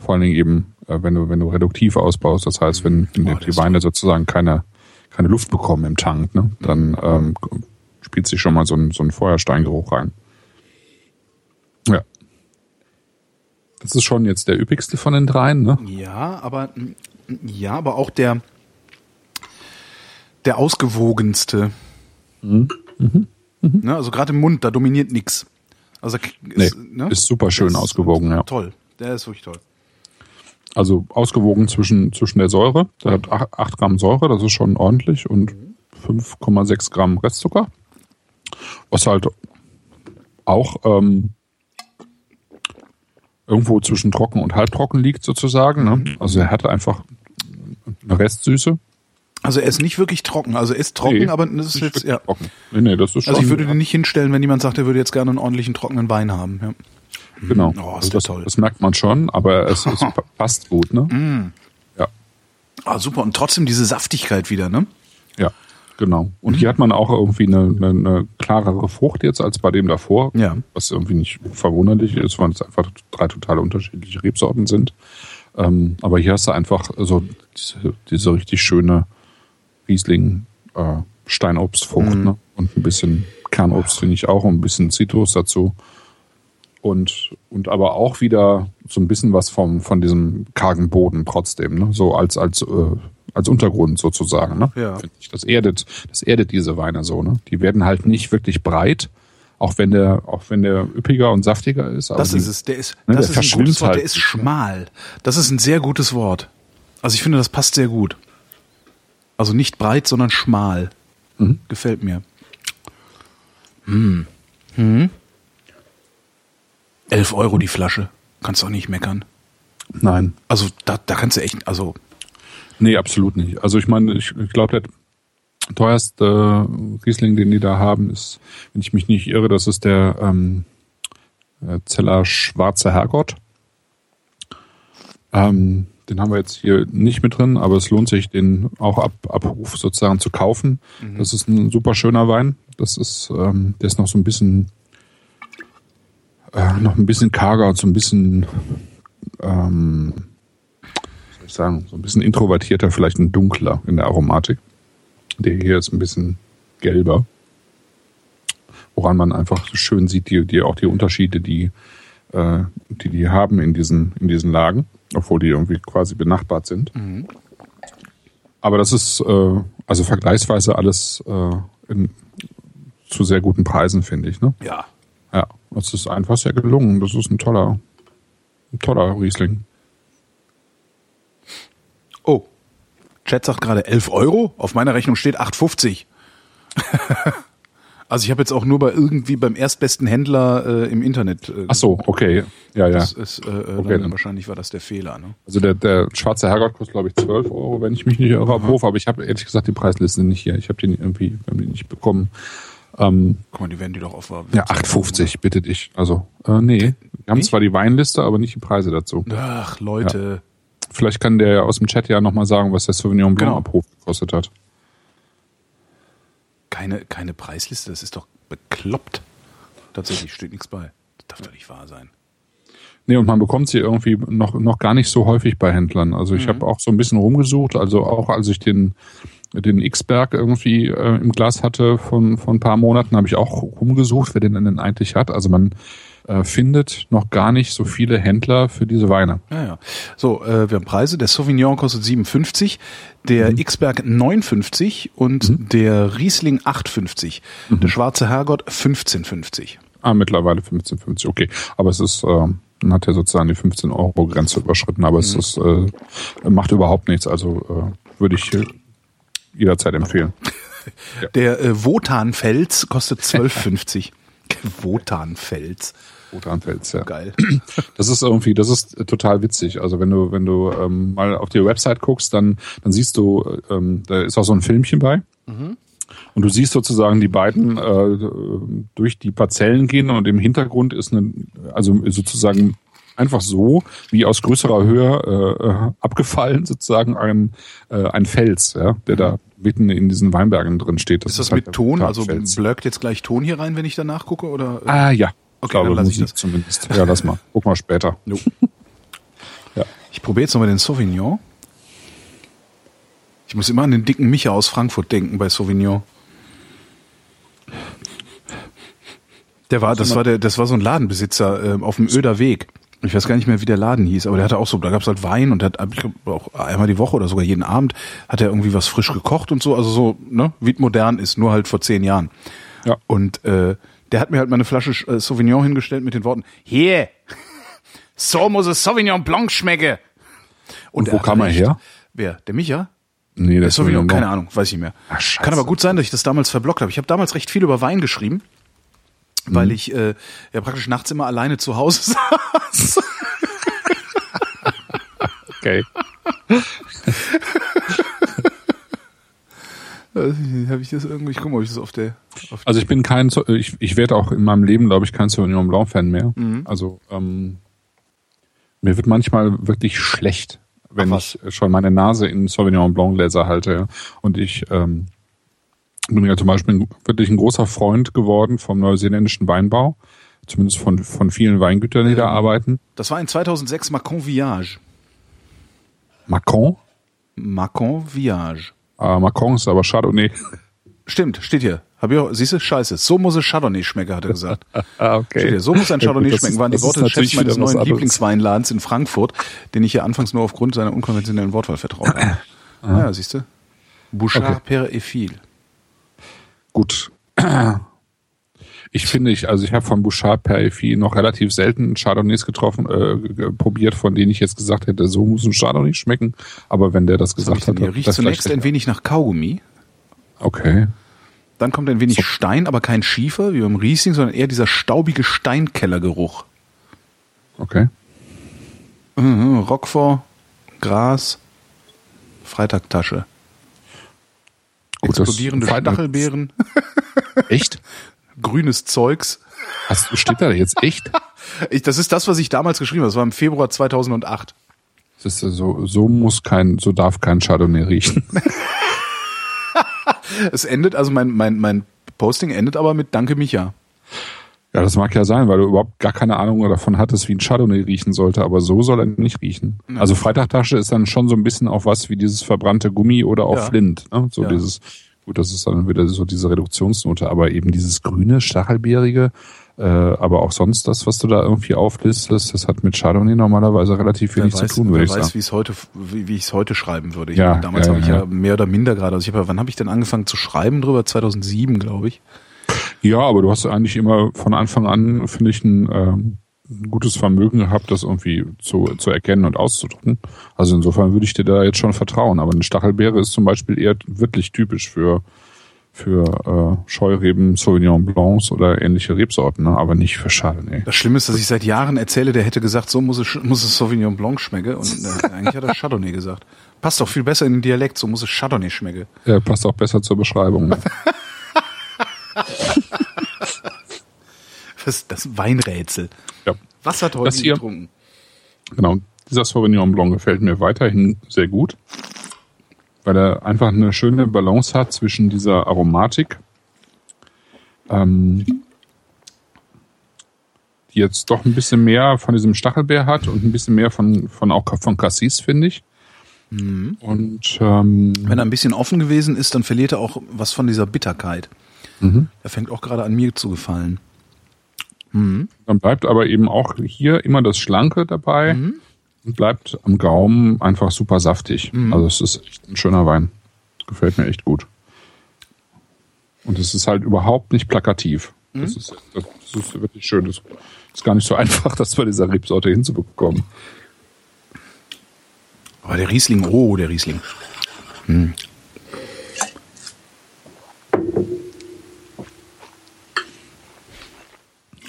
vor allen Dingen eben, äh, wenn du, wenn du reduktiv ausbaust, das heißt, wenn, wenn oh, die Weine sozusagen keine, keine Luft bekommen im Tank, ne, dann ähm, spielt sich schon mal so ein, so ein Feuersteingeruch rein. Ja. Das ist schon jetzt der üppigste von den dreien, ne? Ja, aber ja, aber auch der der ausgewogenste. Mhm. Mhm. Mhm. Ne, also gerade im Mund, da dominiert nichts. Also ist, nee, ne? ist super schön ausgewogen, ja. Toll, der ist wirklich toll. Also ausgewogen zwischen, zwischen der Säure. Der hat 8 Gramm Säure, das ist schon ordentlich, und 5,6 Gramm Restzucker. Was halt auch ähm, irgendwo zwischen trocken und halbtrocken liegt, sozusagen. Ne? Mhm. Also er hat einfach eine Restsüße. Also er ist nicht wirklich trocken. Also er ist trocken, nee, aber das ist jetzt ja. Trocken. Nee, nee, das ist schon, also ich würde den nicht hinstellen, wenn jemand sagt, er würde jetzt gerne einen ordentlichen trockenen Wein haben. Ja. Genau. Oh, ist also das, toll. das merkt man schon, aber es, es passt gut, ne? Mm. Ja. Ah, super. Und trotzdem diese Saftigkeit wieder, ne? Ja. Genau. Und hier hat man auch irgendwie eine, eine, eine klarere Frucht jetzt als bei dem davor. Ja. Was irgendwie nicht verwunderlich ist, weil es einfach drei total unterschiedliche Rebsorten sind. Ähm, aber hier hast du einfach so diese, diese richtig schöne Riesling äh, Steinobstfrucht Mhm. ne? und ein bisschen Kernobst finde ich auch und ein bisschen Zitrus dazu. Und, und aber auch wieder so ein bisschen was vom, von diesem kargen Boden trotzdem, ne? so als, als, äh, als Untergrund sozusagen. Ne? Ja. Das erdet, das erdet diese Weine so. Ne? Die werden halt nicht wirklich breit, auch wenn der, auch wenn der üppiger und saftiger ist. Das die- ist es. Der ist, Ne, das der ist ein gutes Wort. Der halt ist ne? schmal. Das ist ein sehr gutes Wort. Also ich finde, das passt sehr gut. Also nicht breit, sondern schmal. Mhm. Gefällt mir. Hm. Hm. 11 Euro die Flasche. Kannst auch nicht meckern. Nein. Also da, da kannst du echt, also Nee, absolut nicht. Also ich meine, ich, ich glaube, der teuerste Riesling, den die da haben, ist, wenn ich mich nicht irre, das ist der ähm, äh, Zeller Schwarze Herrgott. Ähm, den haben wir jetzt hier nicht mit drin, aber es lohnt sich, den auch ab Abruf sozusagen zu kaufen. Das ist ein super schöner Wein. Das ist, ähm, der ist noch so ein bisschen, äh, noch ein bisschen karger und so ein bisschen, ähm, soll ich sagen, so ein bisschen introvertierter, vielleicht ein dunkler in der Aromatik. Der hier ist ein bisschen gelber. Woran man einfach schön sieht, die, die auch die Unterschiede, die, äh, die die haben in diesen, in diesen Lagen, obwohl die irgendwie quasi benachbart sind. Aber das ist äh, also vergleichsweise alles äh, in, zu sehr guten Preisen, finde ich. Ne? ja. Ja, das ist einfach sehr gelungen. Das ist ein toller, ein toller Riesling. Oh. Chat sagt gerade 11 Euro. Auf meiner Rechnung steht 8,50. also ich habe jetzt auch nur bei irgendwie beim erstbesten Händler äh, im Internet. Äh, Ach so, okay. Ja, ja. Das ist, äh, äh, Okay, dann, dann. wahrscheinlich war das der Fehler. Ne? Also der, der schwarze Herrgott kostet, glaube ich, 12 Euro, wenn ich mich nicht irre, auf Hof. Aber ich habe ehrlich gesagt die Preisliste nicht hier. Ich habe den irgendwie haben den nicht bekommen. Ähm, Guck mal, die werden die doch auf ja, Website 8,50, bitte dich. Also, äh, nee. Wir haben Nicht? zwar die Weinliste, aber nicht die Preise dazu. Ach, Leute. Vielleicht kann der ja aus dem Chat ja nochmal sagen, was der Sauvignon Blanc Genau. ab Hof gekostet hat. Keine, keine Preisliste, das ist doch bekloppt. Tatsächlich steht nichts bei. Das darf doch nicht wahr sein. Nee, und man bekommt sie irgendwie noch, noch gar nicht so häufig bei Händlern. Also ich habe auch so ein bisschen rumgesucht, also auch als ich den, den X-Berg irgendwie äh, im Glas hatte von, von ein paar Monaten, habe ich auch rumgesucht, wer den denn eigentlich hat. Also man äh, findet noch gar nicht so viele Händler für diese Weine. Ja, ja. So, äh, wir haben Preise. Der Sauvignon kostet 57, der X-Berg 59 und der Riesling 8,50. Der schwarze Herrgott 15,50. Ah, mittlerweile 15,50, okay. Aber es ist, äh, man hat ja sozusagen die 15 Euro Grenze überschritten, aber es ist, äh, macht überhaupt nichts. Also äh, würde ich jederzeit empfehlen. Der äh, Wotanfels kostet 12,50. Wotanfels. Rotanfels, ja. Geil. Das ist irgendwie, das ist äh, total witzig. Also wenn du, wenn du ähm, mal auf die Website guckst, dann, dann siehst du, ähm, da ist auch so ein Filmchen bei. Und du siehst sozusagen die beiden äh, durch die Parzellen gehen und im Hintergrund ist eine, also sozusagen einfach so, wie aus größerer Höhe äh, äh, abgefallen, sozusagen ein, äh, ein Fels, ja, der da mitten in diesen Weinbergen drin steht. Ist das halt mit Ton? Also blöckt jetzt gleich Ton hier rein, wenn ich danach gucke? Oder? Ah ja. Okay, ich glaube, dann lass ich das. zumindest. Ja, lass mal. Guck mal später. No. Ja. Ich probiere jetzt nochmal den Sauvignon. Ich muss immer an den dicken Micha aus Frankfurt denken bei Sauvignon. Der war, das war der, das war so ein Ladenbesitzer ähm, auf dem Öder Weg. Ich weiß gar nicht mehr, wie der Laden hieß, aber der hatte auch so, da gab's halt Wein und der hat auch einmal die Woche oder sogar jeden Abend hat er irgendwie was frisch gekocht und so, also so, ne, wie es modern ist, nur halt vor zehn Jahren. Ja. Und äh, der hat mir halt mal eine Flasche äh, Sauvignon hingestellt mit den Worten, hier, so muss es Sauvignon Blanc schmecken. Und der wo kam er recht. her? Wer? Der Micha? Nee, Der das Sauvignon, keine Ahnung, weiß ich nicht mehr. Ach. Kann aber gut sein, dass ich das damals verblockt habe. Ich habe damals recht viel über Wein geschrieben, Mhm. weil ich äh, ja praktisch nachts immer alleine zu Hause saß. Okay. habe ich das irgendwie, ich guck mal, ob ich das auf der auf Also ich bin kein, Sau- ich, ich werde auch in meinem Leben, glaube ich, kein Sauvignon Blanc Fan mehr. Mhm. Also ähm, mir wird manchmal wirklich schlecht, wenn Ach, ich schon meine Nase in Sauvignon Blanc Gläser halte und ich ähm, bin ja zum Beispiel wirklich ein großer Freund geworden vom neuseeländischen Weinbau, zumindest von, von vielen Weingütern, die da arbeiten. Das war in 2006 Macron Viage. Macron? Macron Viage. Äh, Macron ist aber Chardonnay. Stimmt, steht hier. Hab ich auch, siehst du, scheiße. So muss es Chardonnay schmecken, hat er gesagt. ah, okay. Steht hier, so muss ein Chardonnay Ja, gut, schmecken, waren die Worte des Chefs natürlich meines neuen. Lieblingsweinladens in Frankfurt, den ich hier anfangs nur aufgrund seiner unkonventionellen Wortwahl vertraut habe. Naja, siehst du. Bouchard Okay. per Effil. Gut. Ich finde, ich, also ich habe von Bouchard per Efi noch relativ selten Chardonnays getroffen, äh, probiert, von denen ich jetzt gesagt hätte, so muss ein Chardonnay schmecken. Aber wenn der das gesagt hat? Riecht das zunächst ein wenig nach Kaugummi. Okay. Dann kommt ein wenig Stein, aber kein Schiefer, wie beim Riesling, sondern eher dieser staubige Steinkellergeruch. Okay. Mhm, Roquefort, Gras, Freitagtasche. Gut, Explodierende Stachelbeeren, Echt? grünes Zeugs. Hast, steht da jetzt echt? Ich, das ist das, was ich damals geschrieben habe. Das war im Februar 2008. Das ist ja so, so muss kein, so darf kein Chardonnay riechen. Es endet, also mein, mein, mein Posting endet aber mit Danke Micha. Ja, das mag ja sein, weil du überhaupt gar keine Ahnung davon hattest, wie ein Chardonnay riechen sollte, aber so soll er nicht riechen. Also Freitagtasche ist dann schon so ein bisschen auf was wie dieses verbrannte Gummi oder auch Ja. Flint. Ne? So Ja. dieses, gut, das ist dann wieder so diese Reduktionsnote, aber eben dieses grüne, stachelbeerige, äh, aber auch sonst das, was du da irgendwie auflistest, das hat mit Chardonnay normalerweise relativ wenig zu tun, würde ich weiß sagen. wie es heute, wie, wie ich es heute schreiben würde. Ich, Ja, damals ja, habe ich ja, ja ja. mehr oder minder gerade. Also ich habe, ja- wann habe ich denn angefangen zu schreiben drüber? 2007, glaube ich. Ja, aber du hast eigentlich immer von Anfang an, finde ich, ein, ähm, gutes Vermögen gehabt, das irgendwie zu, zu erkennen und auszudrücken. Also insofern würde ich dir da jetzt schon vertrauen. Aber eine Stachelbeere ist zum Beispiel eher wirklich typisch für, für äh, Scheureben, Sauvignon Blancs oder ähnliche Rebsorten, ne? aber nicht für Chardonnay. Das Schlimme ist, dass ich seit Jahren erzähle, der hätte gesagt, so muss es, muss es Sauvignon Blanc schmecken. Und äh, eigentlich hat er Chardonnay gesagt. Passt doch viel besser in den Dialekt, so muss es Chardonnay schmecken. Ja, passt auch besser zur Beschreibung. Ne? Das, das Weinrätsel. ja. Was hat heute hier- getrunken? Genau, dieser Sauvignon Blanc gefällt mir weiterhin sehr gut, weil er einfach eine schöne Balance hat zwischen dieser Aromatik, ähm, die jetzt doch ein bisschen mehr von diesem Stachelbeer hat und ein bisschen mehr von, von auch von Cassis, finde ich. Und ähm, Wenn er ein bisschen offen gewesen ist, dann verliert er auch was von dieser Bitterkeit. Er fängt auch gerade an mir zu gefallen. dann bleibt aber eben auch hier immer das Schlanke dabei und bleibt am Gaumen einfach super saftig. Also es ist echt ein schöner Wein. Gefällt mir echt gut. Und es ist halt überhaupt nicht plakativ. Das, ist, das ist wirklich schön. Das ist gar nicht so einfach, das bei dieser Rebsorte hinzubekommen. Aber der Riesling, oh, der Riesling.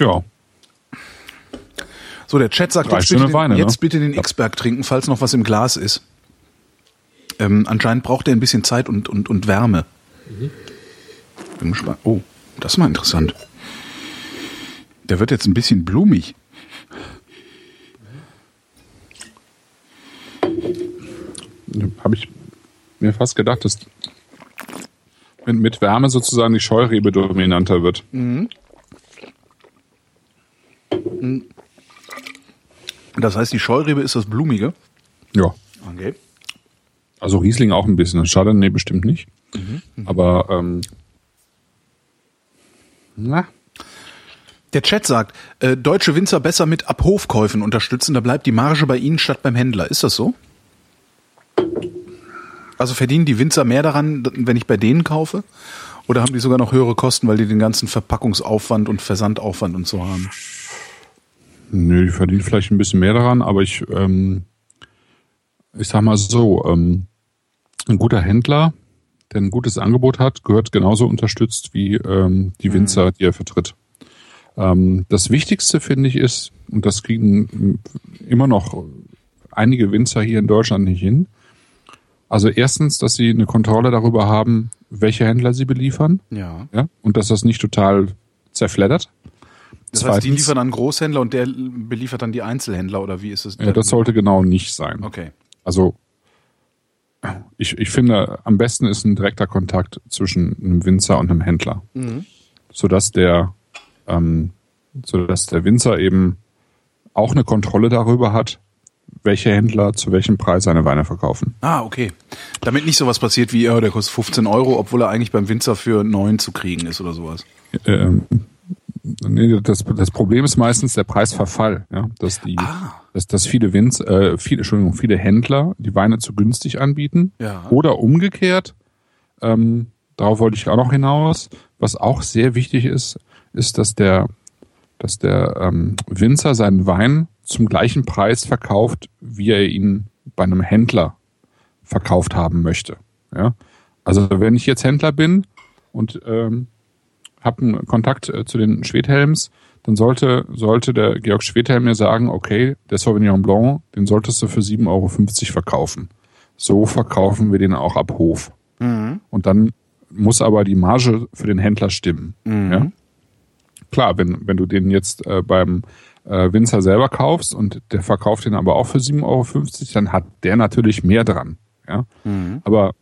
Ja, So, der Chat sagt, jetzt, schöne bitte den, Weine, ne? jetzt bitte den X-Berg trinken, falls noch was im Glas ist. Ähm, anscheinend braucht er ein bisschen Zeit und, und, und Wärme. Bin gespannt. Oh, das ist mal interessant. Der wird jetzt ein bisschen blumig. habe ich mir fast gedacht, dass mit, mit Wärme sozusagen die Scheurebe dominanter wird. Das heißt, die Scheurebe ist das Blumige. Ja. Okay. Also Riesling auch ein bisschen. Chardonnay bestimmt nicht. Aber ähm, na, Der Chat sagt, äh, deutsche Winzer besser mit Abhofkäufen unterstützen, da bleibt die Marge bei ihnen statt beim Händler. Ist das so? Also verdienen die Winzer mehr daran, wenn ich bei denen kaufe? Oder haben die sogar noch höhere Kosten, weil die den ganzen Verpackungsaufwand und Versandaufwand und so haben? Nö, die verdienen vielleicht ein bisschen mehr daran, aber ich, ähm, ich sag mal so, ähm, ein guter Händler, der ein gutes Angebot hat, gehört genauso unterstützt wie ähm, die Winzer, die er vertritt. Ähm, das Wichtigste finde ich ist, und das kriegen immer noch einige Winzer hier in Deutschland nicht hin. Also erstens, dass sie eine Kontrolle darüber haben, welche Händler sie beliefern, Ja. ja, und dass das nicht total zerfleddert. Das heißt, die liefern an Großhändler und der beliefert dann die Einzelhändler oder wie ist es? Ja, das sollte genau nicht sein. Okay. Also ich, ich finde, am besten ist ein direkter Kontakt zwischen einem Winzer und einem Händler. Mhm. Sodass der, ähm, sodass der Winzer eben auch eine Kontrolle darüber hat, welche Händler zu welchem Preis seine Weine verkaufen. Ah, okay. Damit nicht sowas passiert wie, ja, der kostet 15 Euro, obwohl er eigentlich beim Winzer für 9 zu kriegen ist oder sowas. Ähm, nee, das, das Problem ist meistens der Preisverfall, ja, dass die, ah. dass, dass viele Winz, äh, viele, Entschuldigung, viele Händler die Weine zu günstig anbieten. Ja. Oder umgekehrt, ähm, darauf wollte ich auch noch hinaus, was auch sehr wichtig ist, ist, dass der, dass der ähm, Winzer seinen Wein zum gleichen Preis verkauft, wie er ihn bei einem Händler verkauft haben möchte. Ja? Also wenn ich jetzt Händler bin und ähm, habe einen Kontakt äh, zu den Schwedhelms, dann sollte, sollte der Georg Schwedhelm mir sagen, okay, der Sauvignon Blanc, den solltest du für 7,50 Euro verkaufen. So verkaufen wir den auch ab Hof. Mhm. Und dann muss aber die Marge für den Händler stimmen. Mhm. Ja? Klar, wenn, wenn du den jetzt äh, beim äh, Winzer selber kaufst und der verkauft den aber auch für 7,50 Euro, dann hat der natürlich mehr dran. Ja? Mhm. Aber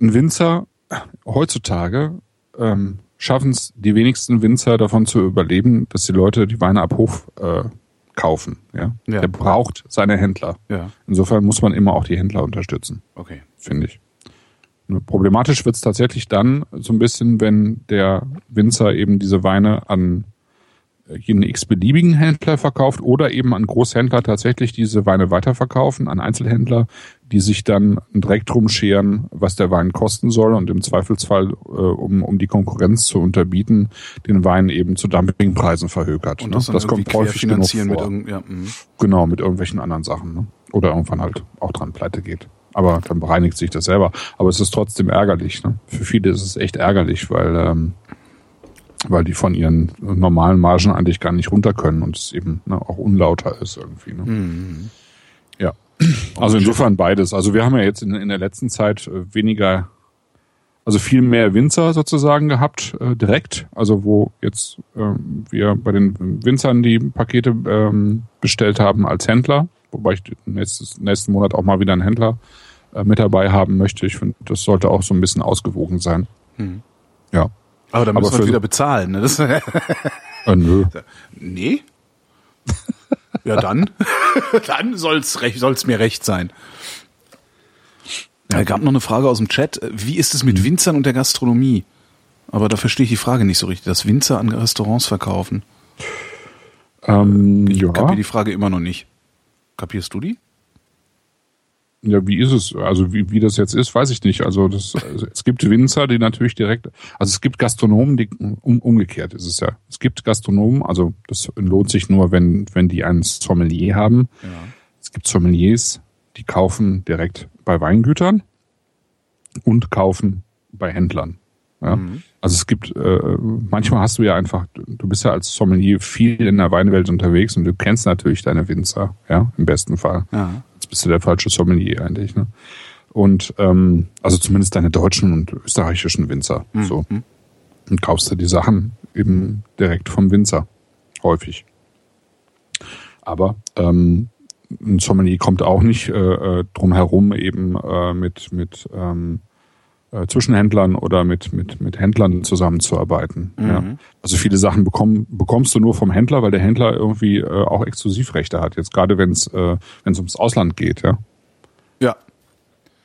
ein Winzer heutzutage ähm, schaffen es die wenigsten Winzer davon zu überleben, dass die Leute die Weine ab Hof äh, kaufen. Ja? ja? Der braucht seine Händler. Ja. Insofern muss man immer auch die Händler unterstützen. Okay. Finde ich. Problematisch wird es tatsächlich dann so ein bisschen, wenn der Winzer eben diese Weine an jeden x-beliebigen Händler verkauft oder eben an Großhändler tatsächlich diese Weine weiterverkaufen, an Einzelhändler, die sich dann direkt drum scheren, was der Wein kosten soll und im Zweifelsfall, äh, um, um die Konkurrenz zu unterbieten, den Wein eben zu Dumpingpreisen verhökert. Und das, ne? das kommt häufig genug vor. Mit ja, mhm. genau, mit irgendwelchen anderen Sachen. Ne? Oder irgendwann halt auch dran pleite geht. Aber dann bereinigt sich das selber. Aber es ist trotzdem ärgerlich. Ne? Für viele ist es echt ärgerlich, weil ähm, weil die von ihren normalen Margen eigentlich gar nicht runter können und es eben ne, auch unlauter ist irgendwie. Ne? Mhm. Ja, also insofern beides. Also wir haben ja jetzt in, in der letzten Zeit äh, weniger, also viel mehr Winzer sozusagen gehabt äh, direkt. Also wo jetzt äh, wir bei den Winzern die Pakete ähm, bestellt haben als Händler, wobei ich nächstes, nächsten Monat auch mal wieder einen Händler äh, mit dabei haben möchte. Ich finde, das sollte auch so ein bisschen ausgewogen sein. Mhm. Ja. Aber dann müssen wir wieder bezahlen. Ne? Das, äh, nö. Nee? ja, dann. dann soll's, recht, soll's mir recht sein. Ja, gab noch eine Frage aus dem Chat. Wie ist es mit mhm. Winzern und der Gastronomie? Aber da verstehe ich die Frage nicht so richtig, dass Winzer an Restaurants verkaufen. Ähm, ich ja. kapiere die Frage immer noch nicht. Kapierst du die? Ja, wie ist es? Also wie, wie das jetzt ist, weiß ich nicht. Also, das, also es gibt Winzer, die natürlich direkt, also es gibt Gastronomen, die um, umgekehrt ist es ja. Es gibt Gastronomen, also das lohnt sich nur, wenn wenn die einen Sommelier haben. Ja. Es gibt Sommeliers, die kaufen direkt bei Weingütern und kaufen bei Händlern. Ja? Mhm. Also es gibt, äh, manchmal hast du ja einfach, du bist ja als Sommelier viel in der Weinwelt unterwegs und du kennst natürlich deine Winzer, ja, im besten Fall. Ja bist du der falsche Sommelier eigentlich. Ne? Und ähm, also zumindest deine deutschen und österreichischen Winzer. Mhm. So. Und kaufst du die Sachen eben direkt vom Winzer. Häufig. Aber ähm, ein Sommelier kommt auch nicht äh, äh drum herum, eben äh, mit, mit ähm, äh, Zwischenhändlern oder mit, mit, mit Händlern zusammenzuarbeiten. Mhm. Ja. Also viele Sachen bekomm, bekommst du nur vom Händler, weil der Händler irgendwie äh, auch Exklusivrechte hat. Jetzt gerade wenn es äh, wenn es ums Ausland geht, ja. Ja.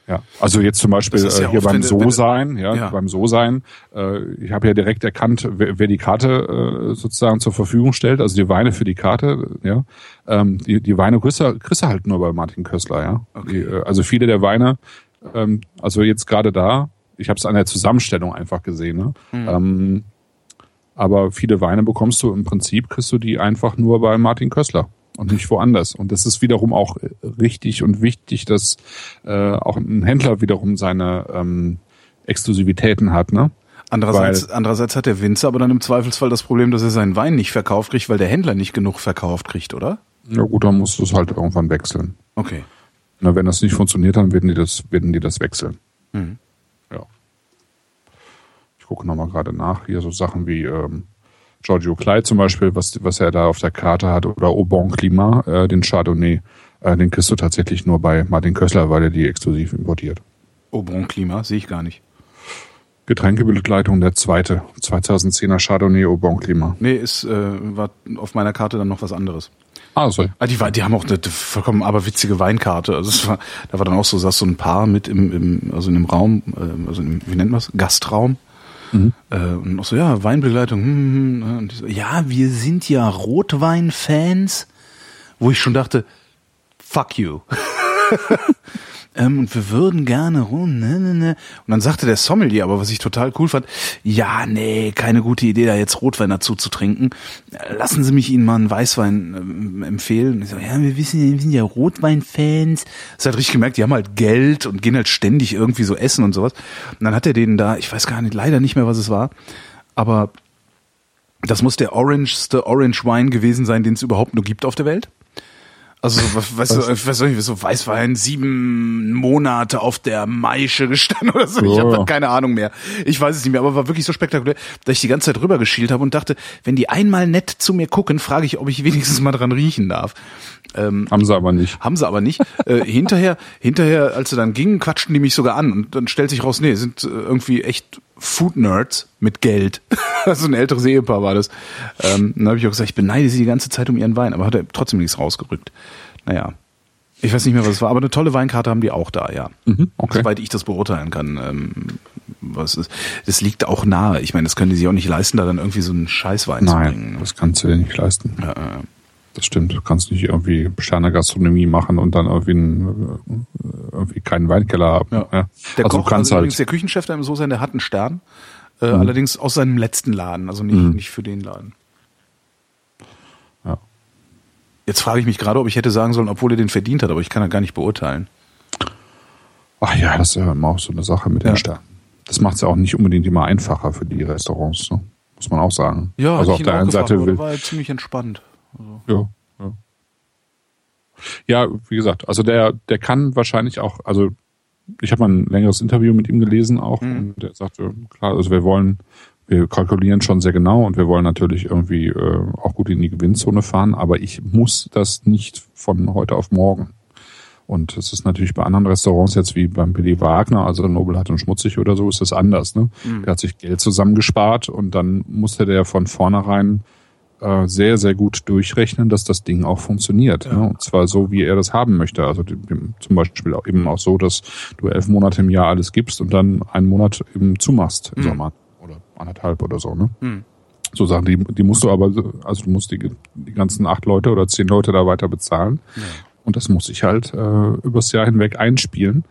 Ja, also jetzt zum Beispiel ja äh, hier beim So-Sein, ja, ja, beim So-Sein, äh, ich habe ja direkt erkannt, wer, wer die Karte äh, sozusagen zur Verfügung stellt, also die Weine für die Karte, ja. Ähm, die, die Weine kriegst du, kriegst du halt nur bei Martin Kössler, ja. Okay. Die, äh, also viele der Weine, ähm, also jetzt gerade da, ich habe es an der Zusammenstellung einfach gesehen. Ne? Mhm. Ähm, aber viele Weine bekommst du im Prinzip, kriegst du die einfach nur bei Martin Kössler und nicht woanders. Und das ist wiederum auch richtig und wichtig, dass äh, auch ein Händler wiederum seine ähm, Exklusivitäten hat. Ne? Andererseits, weil, andererseits hat der Winzer aber dann im Zweifelsfall das Problem, dass er seinen Wein nicht verkauft kriegt, weil der Händler nicht genug verkauft kriegt, oder? Ja gut, dann musst du es halt irgendwann wechseln. Okay. Na, wenn das nicht funktioniert, dann werden die das, werden die das wechseln. Mhm gucke nochmal gerade nach, hier so Sachen wie ähm, Giorgio Clyde zum Beispiel, was, was er da auf der Karte hat, oder Aubon Climat, äh, den Chardonnay. Äh, den kriegst du tatsächlich nur bei Martin Kössler, weil er die exklusiv importiert. Oberon Klima, sehe ich gar nicht. Getränkebegleitung der zweite, 2010er Chardonnay Au Bon Climat. Nee, ist, äh, war auf meiner Karte dann noch was anderes. Ah, sorry. Ah, die, die haben auch eine, vollkommen aberwitzige Weinkarte. Also es war, da war dann auch so, saß so ein Paar mit im, im also in dem Raum, äh, also im, wie nennt man Gastraum. Mhm. Äh, und auch so, ja, Weinbegleitung. Hm, hm, hm, und die so, ja, wir sind ja Rotwein-Fans. Wo ich schon dachte, fuck you. ähm, und wir würden gerne rum, ne, ne, ne. Und dann sagte der Sommelier, aber was ich total cool fand, ja, nee, keine gute Idee, da jetzt Rotwein dazu zu trinken. Lassen Sie mich Ihnen mal einen Weißwein ähm, empfehlen. Und ich so, ja, wir wissen, wir sind ja Rotwein-Fans. Das hat richtig gemerkt, die haben halt Geld und gehen halt ständig irgendwie so essen und sowas. Und dann hat er denen da, ich weiß gar nicht, leider nicht mehr, was es war, aber das muss der orangeste Orange Wine gewesen sein, den es überhaupt nur gibt auf der Welt. Also, weißt was? du, was soll ich, so Weißwein, sieben Monate auf der Maische gestanden oder so. Ich habe keine Ahnung mehr. Ich weiß es nicht mehr, aber war wirklich so spektakulär, dass ich die ganze Zeit rüber geschielt habe und dachte, wenn die einmal nett zu mir gucken, frage ich, ob ich wenigstens mal dran riechen darf. Ähm, haben sie aber nicht. Haben sie aber nicht. äh, hinterher, hinterher, als sie dann gingen, quatschten die mich sogar an und dann stellt sich raus, nee, sind äh, irgendwie echt Food Nerds mit Geld. so ein älteres Ehepaar war das. Ähm, dann habe ich auch gesagt, ich beneide sie die ganze Zeit um ihren Wein, aber hat er trotzdem nichts rausgerückt. Naja. Ich weiß nicht mehr, was es war, aber eine tolle Weinkarte haben die auch da, ja. Mhm, okay. Soweit ich das beurteilen kann. Ähm, was ist, das liegt auch nahe. Ich meine, das können die sich auch nicht leisten, da dann irgendwie so einen Scheißwein Nein, zu bringen. Das kannst du dir nicht leisten. Ja, äh, das stimmt. Du kannst nicht irgendwie Sterne Gastronomie machen und dann irgendwie, einen, irgendwie keinen Weinkeller haben. Ja. Ja. Der also Koch, also halt der Küchenchef da im So sein, der hat einen Stern. Äh, mhm. Allerdings aus seinem letzten Laden, also nicht, mhm. nicht für den Laden. Ja. Jetzt frage ich mich gerade, ob ich hätte sagen sollen, obwohl er den verdient hat, aber ich kann er gar nicht beurteilen. Ach ja, das ist ja immer auch so eine Sache mit ja. den Sternen. Das macht es ja auch nicht unbedingt immer einfacher für die Restaurants, ne? muss man auch sagen. Ja, also auf der einen Seite will, war halt ziemlich entspannt. Also. Ja, ja. Ja, wie gesagt, also der, der kann wahrscheinlich auch, also ich habe mal ein längeres Interview mit ihm gelesen auch mhm. und der sagte, klar, also wir wollen, wir kalkulieren schon sehr genau und wir wollen natürlich irgendwie äh, auch gut in die Gewinnzone fahren, aber ich muss das nicht von heute auf morgen. Und es ist natürlich bei anderen Restaurants jetzt wie beim Billy Wagner, also Nobel hat und schmutzig oder so, ist das anders. Ne? Mhm. Der hat sich Geld zusammengespart und dann musste der von vornherein äh, sehr, sehr gut durchrechnen, dass das Ding auch funktioniert. Ja. Ne? Und zwar so, wie er das haben möchte. Also zum Beispiel auch eben auch so, dass du elf Monate im Jahr alles gibst und dann einen Monat eben zumachst im mhm. Sommer oder anderthalb oder so. Ne? Mhm. So Sachen, die, die musst du aber, also du musst die, die ganzen acht Leute oder zehn Leute da weiter bezahlen. Ja. Und das muss ich halt äh, übers Jahr hinweg einspielen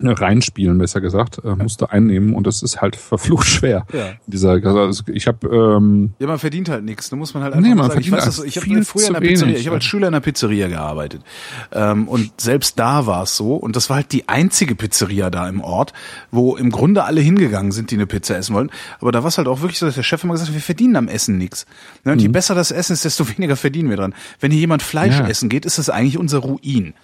reinspielen, besser gesagt, äh, musste einnehmen und das ist halt verflucht schwer. Ja. Dieser, also ich habe ähm, ja, man verdient halt nichts. Da muss man halt einfach nee, man sagen. Ich weiß das, ich habe früher in der Pizzeria, ich habe als Schüler in der Pizzeria gearbeitet ähm, und selbst da war es so und das war halt die einzige Pizzeria da im Ort, wo im Grunde alle hingegangen sind, die eine Pizza essen wollen. Aber da war es halt auch wirklich so, dass der Chef immer gesagt hat, wir verdienen am Essen nichts. Ne, und mhm. je besser das Essen ist, desto weniger verdienen wir dran. Wenn hier jemand Fleisch ja. essen geht, ist das eigentlich unser Ruin.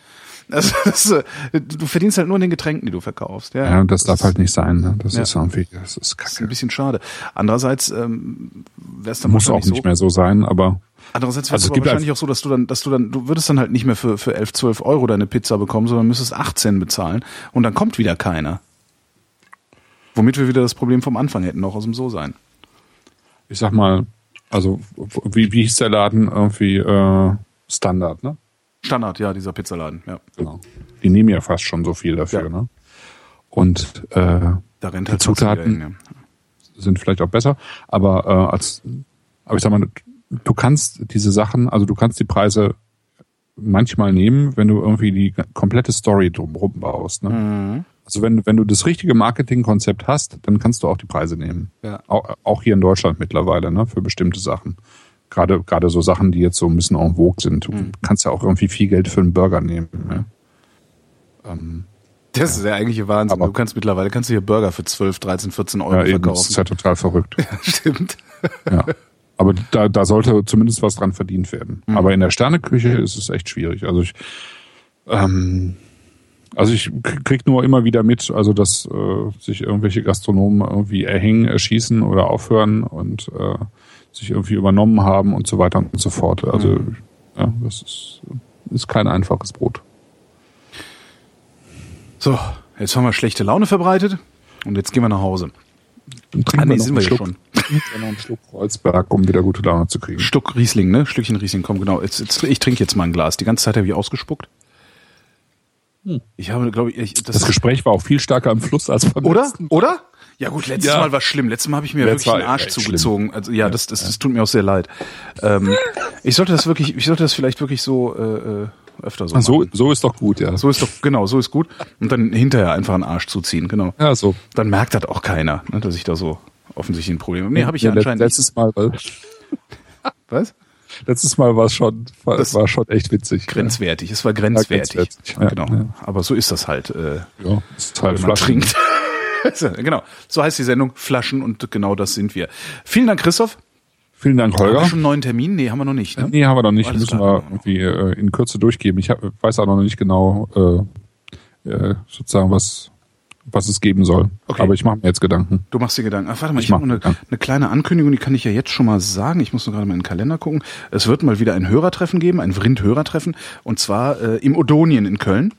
Also, das, äh, du verdienst halt nur in den Getränken, die du verkaufst. Ja, ja das, das darf ist, halt nicht sein. Ne? Das ja. ist irgendwie, das ist kacke. Das ist ein bisschen schade. Andererseits ähm, wäre es dann muss auch nicht so, mehr so sein, aber Andererseits wäre es also wahrscheinlich auch so, dass du dann, dass du dann, du würdest dann halt nicht mehr für, für 11, 12 Euro deine Pizza bekommen, sondern müsstest 18 bezahlen und dann kommt wieder keiner. Womit wir wieder das Problem vom Anfang hätten, auch aus dem So-Sein. Ich sag mal, also wie, wie hieß der Laden irgendwie äh, Standard, ne? Standard, ja, dieser Pizzaladen, ja. Genau. Die nehmen ja fast schon so viel dafür, ja. ne? Und äh, da rennt halt die Zutaten hin, ja. sind vielleicht auch besser, aber äh, als, aber ich sag mal, du kannst diese Sachen, also du kannst die Preise manchmal nehmen, wenn du irgendwie die komplette Story drumherum baust. Ne? Mhm. Also wenn, wenn du das richtige Marketingkonzept hast, dann kannst du auch die Preise nehmen. Ja. Auch, auch hier in Deutschland mittlerweile, ne, für bestimmte Sachen. Gerade, gerade so Sachen, die jetzt so ein bisschen en vogue sind. Du mhm. kannst ja auch irgendwie viel Geld für einen Burger nehmen. Ne? Ähm, das ja. ist der eigentliche Wahnsinn. Aber du kannst mittlerweile kannst du hier Burger für 12, 13, 14 Euro ja, eben, verkaufen. Das ist ja total verrückt. Ja, stimmt. Ja. Aber da, da sollte zumindest was dran verdient werden. Mhm. Aber in der Sterneküche ist es echt schwierig. Also ich, ähm, also ich krieg nur immer wieder mit, also dass äh, sich irgendwelche Gastronomen irgendwie erhängen, erschießen oder aufhören und äh, sich irgendwie übernommen haben und so weiter und so fort. Also mhm. ja, das ist ist kein einfaches Brot. So, jetzt haben wir schlechte Laune verbreitet und jetzt gehen wir nach Hause. Dann trinken Ah, nee, wir noch sind wir ja Schluck, schon. noch einen Schluck Kreuzberg, um wieder gute Laune zu kriegen. Stuck Riesling, ne? Stückchen Riesling, komm, genau. Jetzt, jetzt, ich trinke jetzt mal ein Glas. Die ganze Zeit habe ich ausgespuckt. Ich habe, glaube ich, ich- das, Hm. Das Gespräch war auch viel stärker im Fluss als beim oder? Oder? Ja gut, letztes Ja. Mal war schlimm. Letztes Mal habe ich mir Letztes wirklich den Arsch zugezogen. Also ja, das, das, das tut mir auch sehr leid. Ähm, ich sollte das wirklich, ich sollte das vielleicht wirklich so äh, äh, öfter so So, machen. so ist doch gut, ja. So ist doch, genau, so ist gut. Und dann hinterher einfach einen Arsch zuziehen, genau. Ja, so. Dann merkt das auch keiner, ne, dass ich da so offensichtlich ein Problem habe. Nee, habe ich ja, let- anscheinend nicht. letztes Mal, Was? letztes Mal war es schon, war, Das- war schon echt witzig. Grenzwertig. Es war grenzwertig. grenzwertig, ja, genau. ja. Aber so ist das halt. Äh, Ja, ist halt wenn man trinkt. genau. So heißt die Sendung Flaschen und genau das sind wir. Vielen Dank, Christoph. Vielen Dank, Haben wir Holger. schon einen neuen Termin? Nee, haben wir noch nicht. Ne? Nee, haben wir noch nicht. Alles Müssen klar. wir irgendwie äh, in Kürze durchgeben. Ich hab, weiß auch noch nicht genau, äh, äh, sozusagen, was, was es geben soll. Okay. Aber ich mache mir jetzt Gedanken. Du machst dir Gedanken. Ach, warte mal, ich, Ich habe noch eine, eine kleine Ankündigung, die kann ich ja jetzt schon mal sagen. Ich muss nur gerade mal in den Kalender gucken. Es wird mal wieder ein Hörertreffen geben, ein Vrind-Hörertreffen. Und zwar äh, im Odonien in Köln.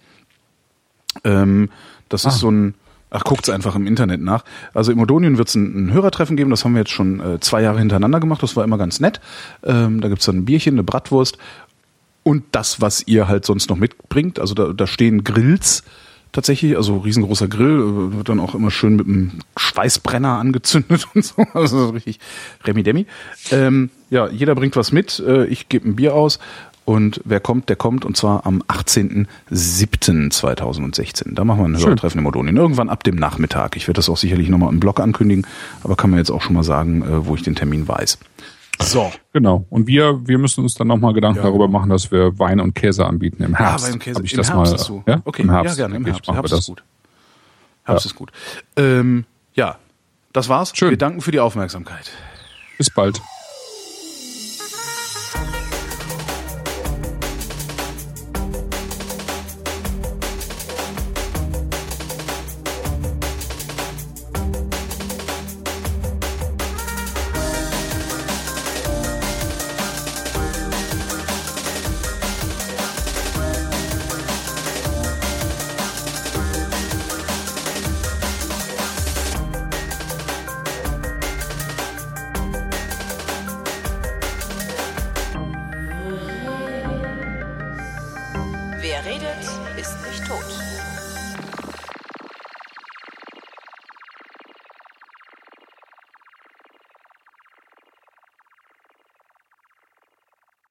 Ähm, das Ah. ist so ein, ach, guckt's einfach im Internet nach. Also im Odonien wird es ein, ein Hörertreffen geben. Das haben wir jetzt schon äh, zwei Jahre hintereinander gemacht. Das war immer ganz nett. Ähm, da gibt's dann ein Bierchen, eine Bratwurst und das, was ihr halt sonst noch mitbringt. Also da, da stehen Grills tatsächlich, also riesengroßer Grill, äh, wird dann auch immer schön mit einem Schweißbrenner angezündet und so. Also so richtig Remi-Demi. Ähm, ja, jeder bringt was mit. Äh, ich gebe ein Bier aus. Und wer kommt, der kommt. Und zwar am 18.07.2016. Da machen wir ein Schön. Hörertreffen im Odonien. Irgendwann ab dem Nachmittag. Ich werde das auch sicherlich nochmal im Blog ankündigen. Aber kann man jetzt auch schon mal sagen, äh, wo ich den Termin weiß. So. Genau. Und wir, wir müssen uns dann nochmal Gedanken Ja. darüber machen, dass wir Wein und Käse anbieten im Herbst. Ah, beim Käse. Hab ich Im das Herbst mal, ist so. Ja? Okay, Im Herbst, ja, gerne. Im Herbst. Herbst das. ist gut. Herbst Ja. ist gut. Ähm, ja, das war's. Schön. Wir danken für die Aufmerksamkeit. Bis bald.